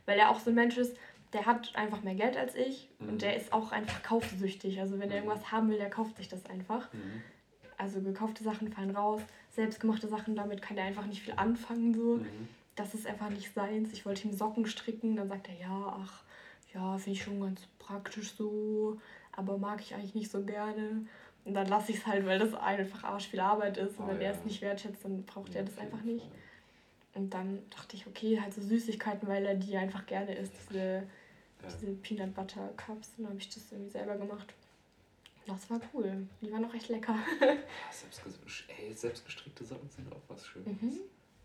Weil er auch so ein Mensch ist, der hat einfach mehr Geld als ich mhm. und der ist auch einfach kaufsüchtig. Also wenn er mhm. irgendwas haben will, der kauft sich das einfach. Mhm. Also gekaufte Sachen fallen raus, selbstgemachte Sachen, damit kann er einfach nicht viel anfangen. So. Mhm. Das ist einfach nicht seins. Ich wollte ihm Socken stricken, dann sagt er, ja, ach, ja, finde ich schon ganz praktisch so, aber mag ich eigentlich nicht so gerne. Und dann lasse ich es halt, weil das einfach arsch viel Arbeit ist. Und oh, wenn ja. er es nicht wertschätzt, dann braucht ja, er das einfach nicht. Und dann dachte ich, okay, halt so Süßigkeiten, weil er die einfach gerne isst, diese, ja. diese Peanut Butter Cups. Und dann habe ich das irgendwie selber gemacht. Das war cool. Die waren auch echt lecker. Selbstges Ey, selbstgestrickte Socken sind auch was Schönes. Mhm.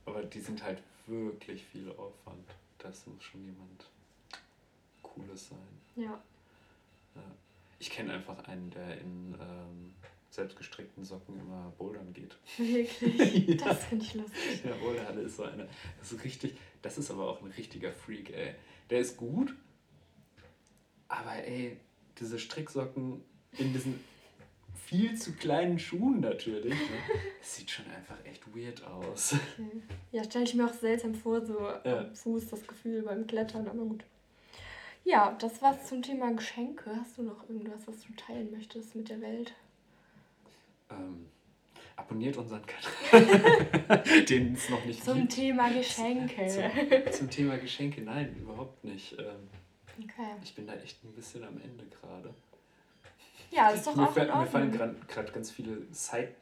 Aber die sind halt wirklich viel Aufwand. Das muss schon jemand Cooles sein. Ja. ja. Ich kenne einfach einen, der in ähm, selbstgestrickten Socken immer bouldern geht. Wirklich? ja. Das finde ich lustig. Ja, Boulderhalle ist so eine. Das ist richtig. Das ist aber auch ein richtiger Freak, ey. Der ist gut, aber ey, diese Stricksocken in diesen viel zu kleinen Schuhen natürlich. Ne? Das sieht schon einfach echt weird aus. Okay. Ja, stelle ich mir auch seltsam vor, so ja. am Fuß das Gefühl beim Klettern, aber gut. Ja, das war's zum Thema Geschenke. Hast du noch irgendwas, was du teilen möchtest mit der Welt? Ähm, abonniert unseren Kanal, den es noch nicht zum gibt. Zum Thema Geschenke. Zum, zum, Thema Geschenke, nein, überhaupt nicht. Ähm, okay. Ich bin da echt ein bisschen am Ende gerade. Ja, ist doch mir auch Mir fallen gerade ganz viele Side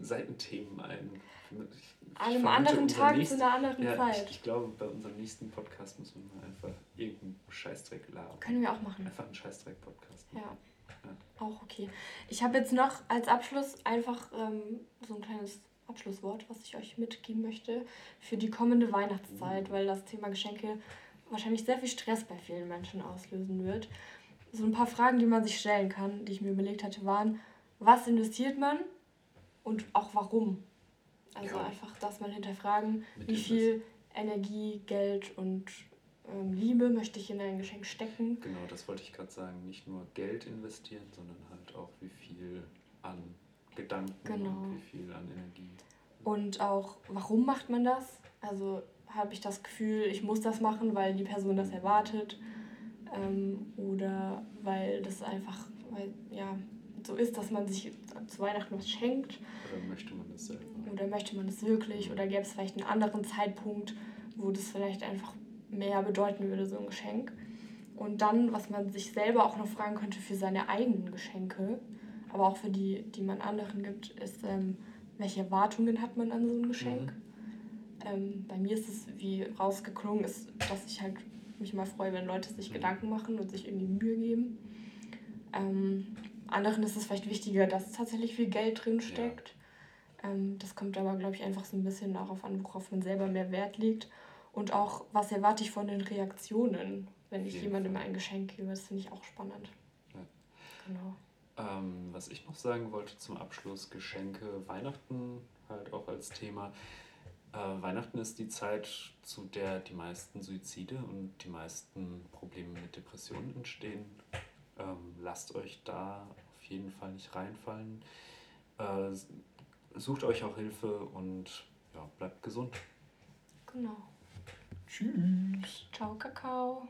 Seitenthemen ein. Ich an einem anderen Tag nächsten, zu einer anderen ja, Zeit. Ich, ich, glaube, bei unserem nächsten Podcast müssen wir mal einfach irgendeinen Scheißdreck laden. Können wir auch machen. Einfach einen Scheißdreck-Podcast. Ja. ja. Auch okay. Ich habe jetzt noch als Abschluss einfach ähm, so ein kleines Abschlusswort, was ich euch mitgeben möchte für die kommende Weihnachtszeit, mhm. weil das Thema Geschenke wahrscheinlich sehr viel Stress bei vielen Menschen auslösen wird. So ein paar Fragen, die man sich stellen kann, die ich mir überlegt hatte, waren, was investiert man und auch warum? Also ja. einfach das mal hinterfragen, Mit wie viel Energie, Geld und ähm, Liebe möchte ich in ein Geschenk stecken. Genau, das wollte ich gerade sagen. Nicht nur Geld investieren, sondern halt auch wie viel an Gedanken genau. und wie viel an Energie. Und auch, warum macht man das? Also habe ich das Gefühl, ich muss das machen, weil die Person das erwartet. Ähm, oder weil das einfach, weil, ja, so ist, dass man sich zu Weihnachten was schenkt. Oder möchte man das selber? Oder möchte man das wirklich? Oder gäbe es vielleicht einen anderen Zeitpunkt, wo das vielleicht einfach mehr bedeuten würde, so ein Geschenk. Und dann, was man sich selber auch noch fragen könnte für seine eigenen Geschenke, aber auch für die, die man anderen gibt, ist, ähm, welche Erwartungen hat man an so ein Geschenk? Mhm. Ähm, bei mir ist es, wie rausgeklungen ist, dass ich halt mich mal freue, wenn Leute sich mhm. Gedanken machen und sich irgendwie Mühe geben. Ähm, anderen ist es vielleicht wichtiger, dass tatsächlich viel Geld drin steckt. Ja. Ähm, das kommt aber, glaube ich, einfach so ein bisschen darauf an, worauf man selber mehr Wert legt. Und auch, was erwarte ich von den Reaktionen, wenn ich jemandem ein Geschenk gebe. Das finde ich auch spannend. Ja. Genau. Ähm, was ich noch sagen wollte zum Abschluss, Geschenke, Weihnachten halt auch als Thema. Äh, Weihnachten ist die Zeit, zu der die meisten Suizide und die meisten Probleme mit Depressionen entstehen. Ähm, lasst euch da auf jeden Fall nicht reinfallen. Äh, sucht euch auch Hilfe und ja, bleibt gesund. Genau. Tschüss. Ciao, Kakao.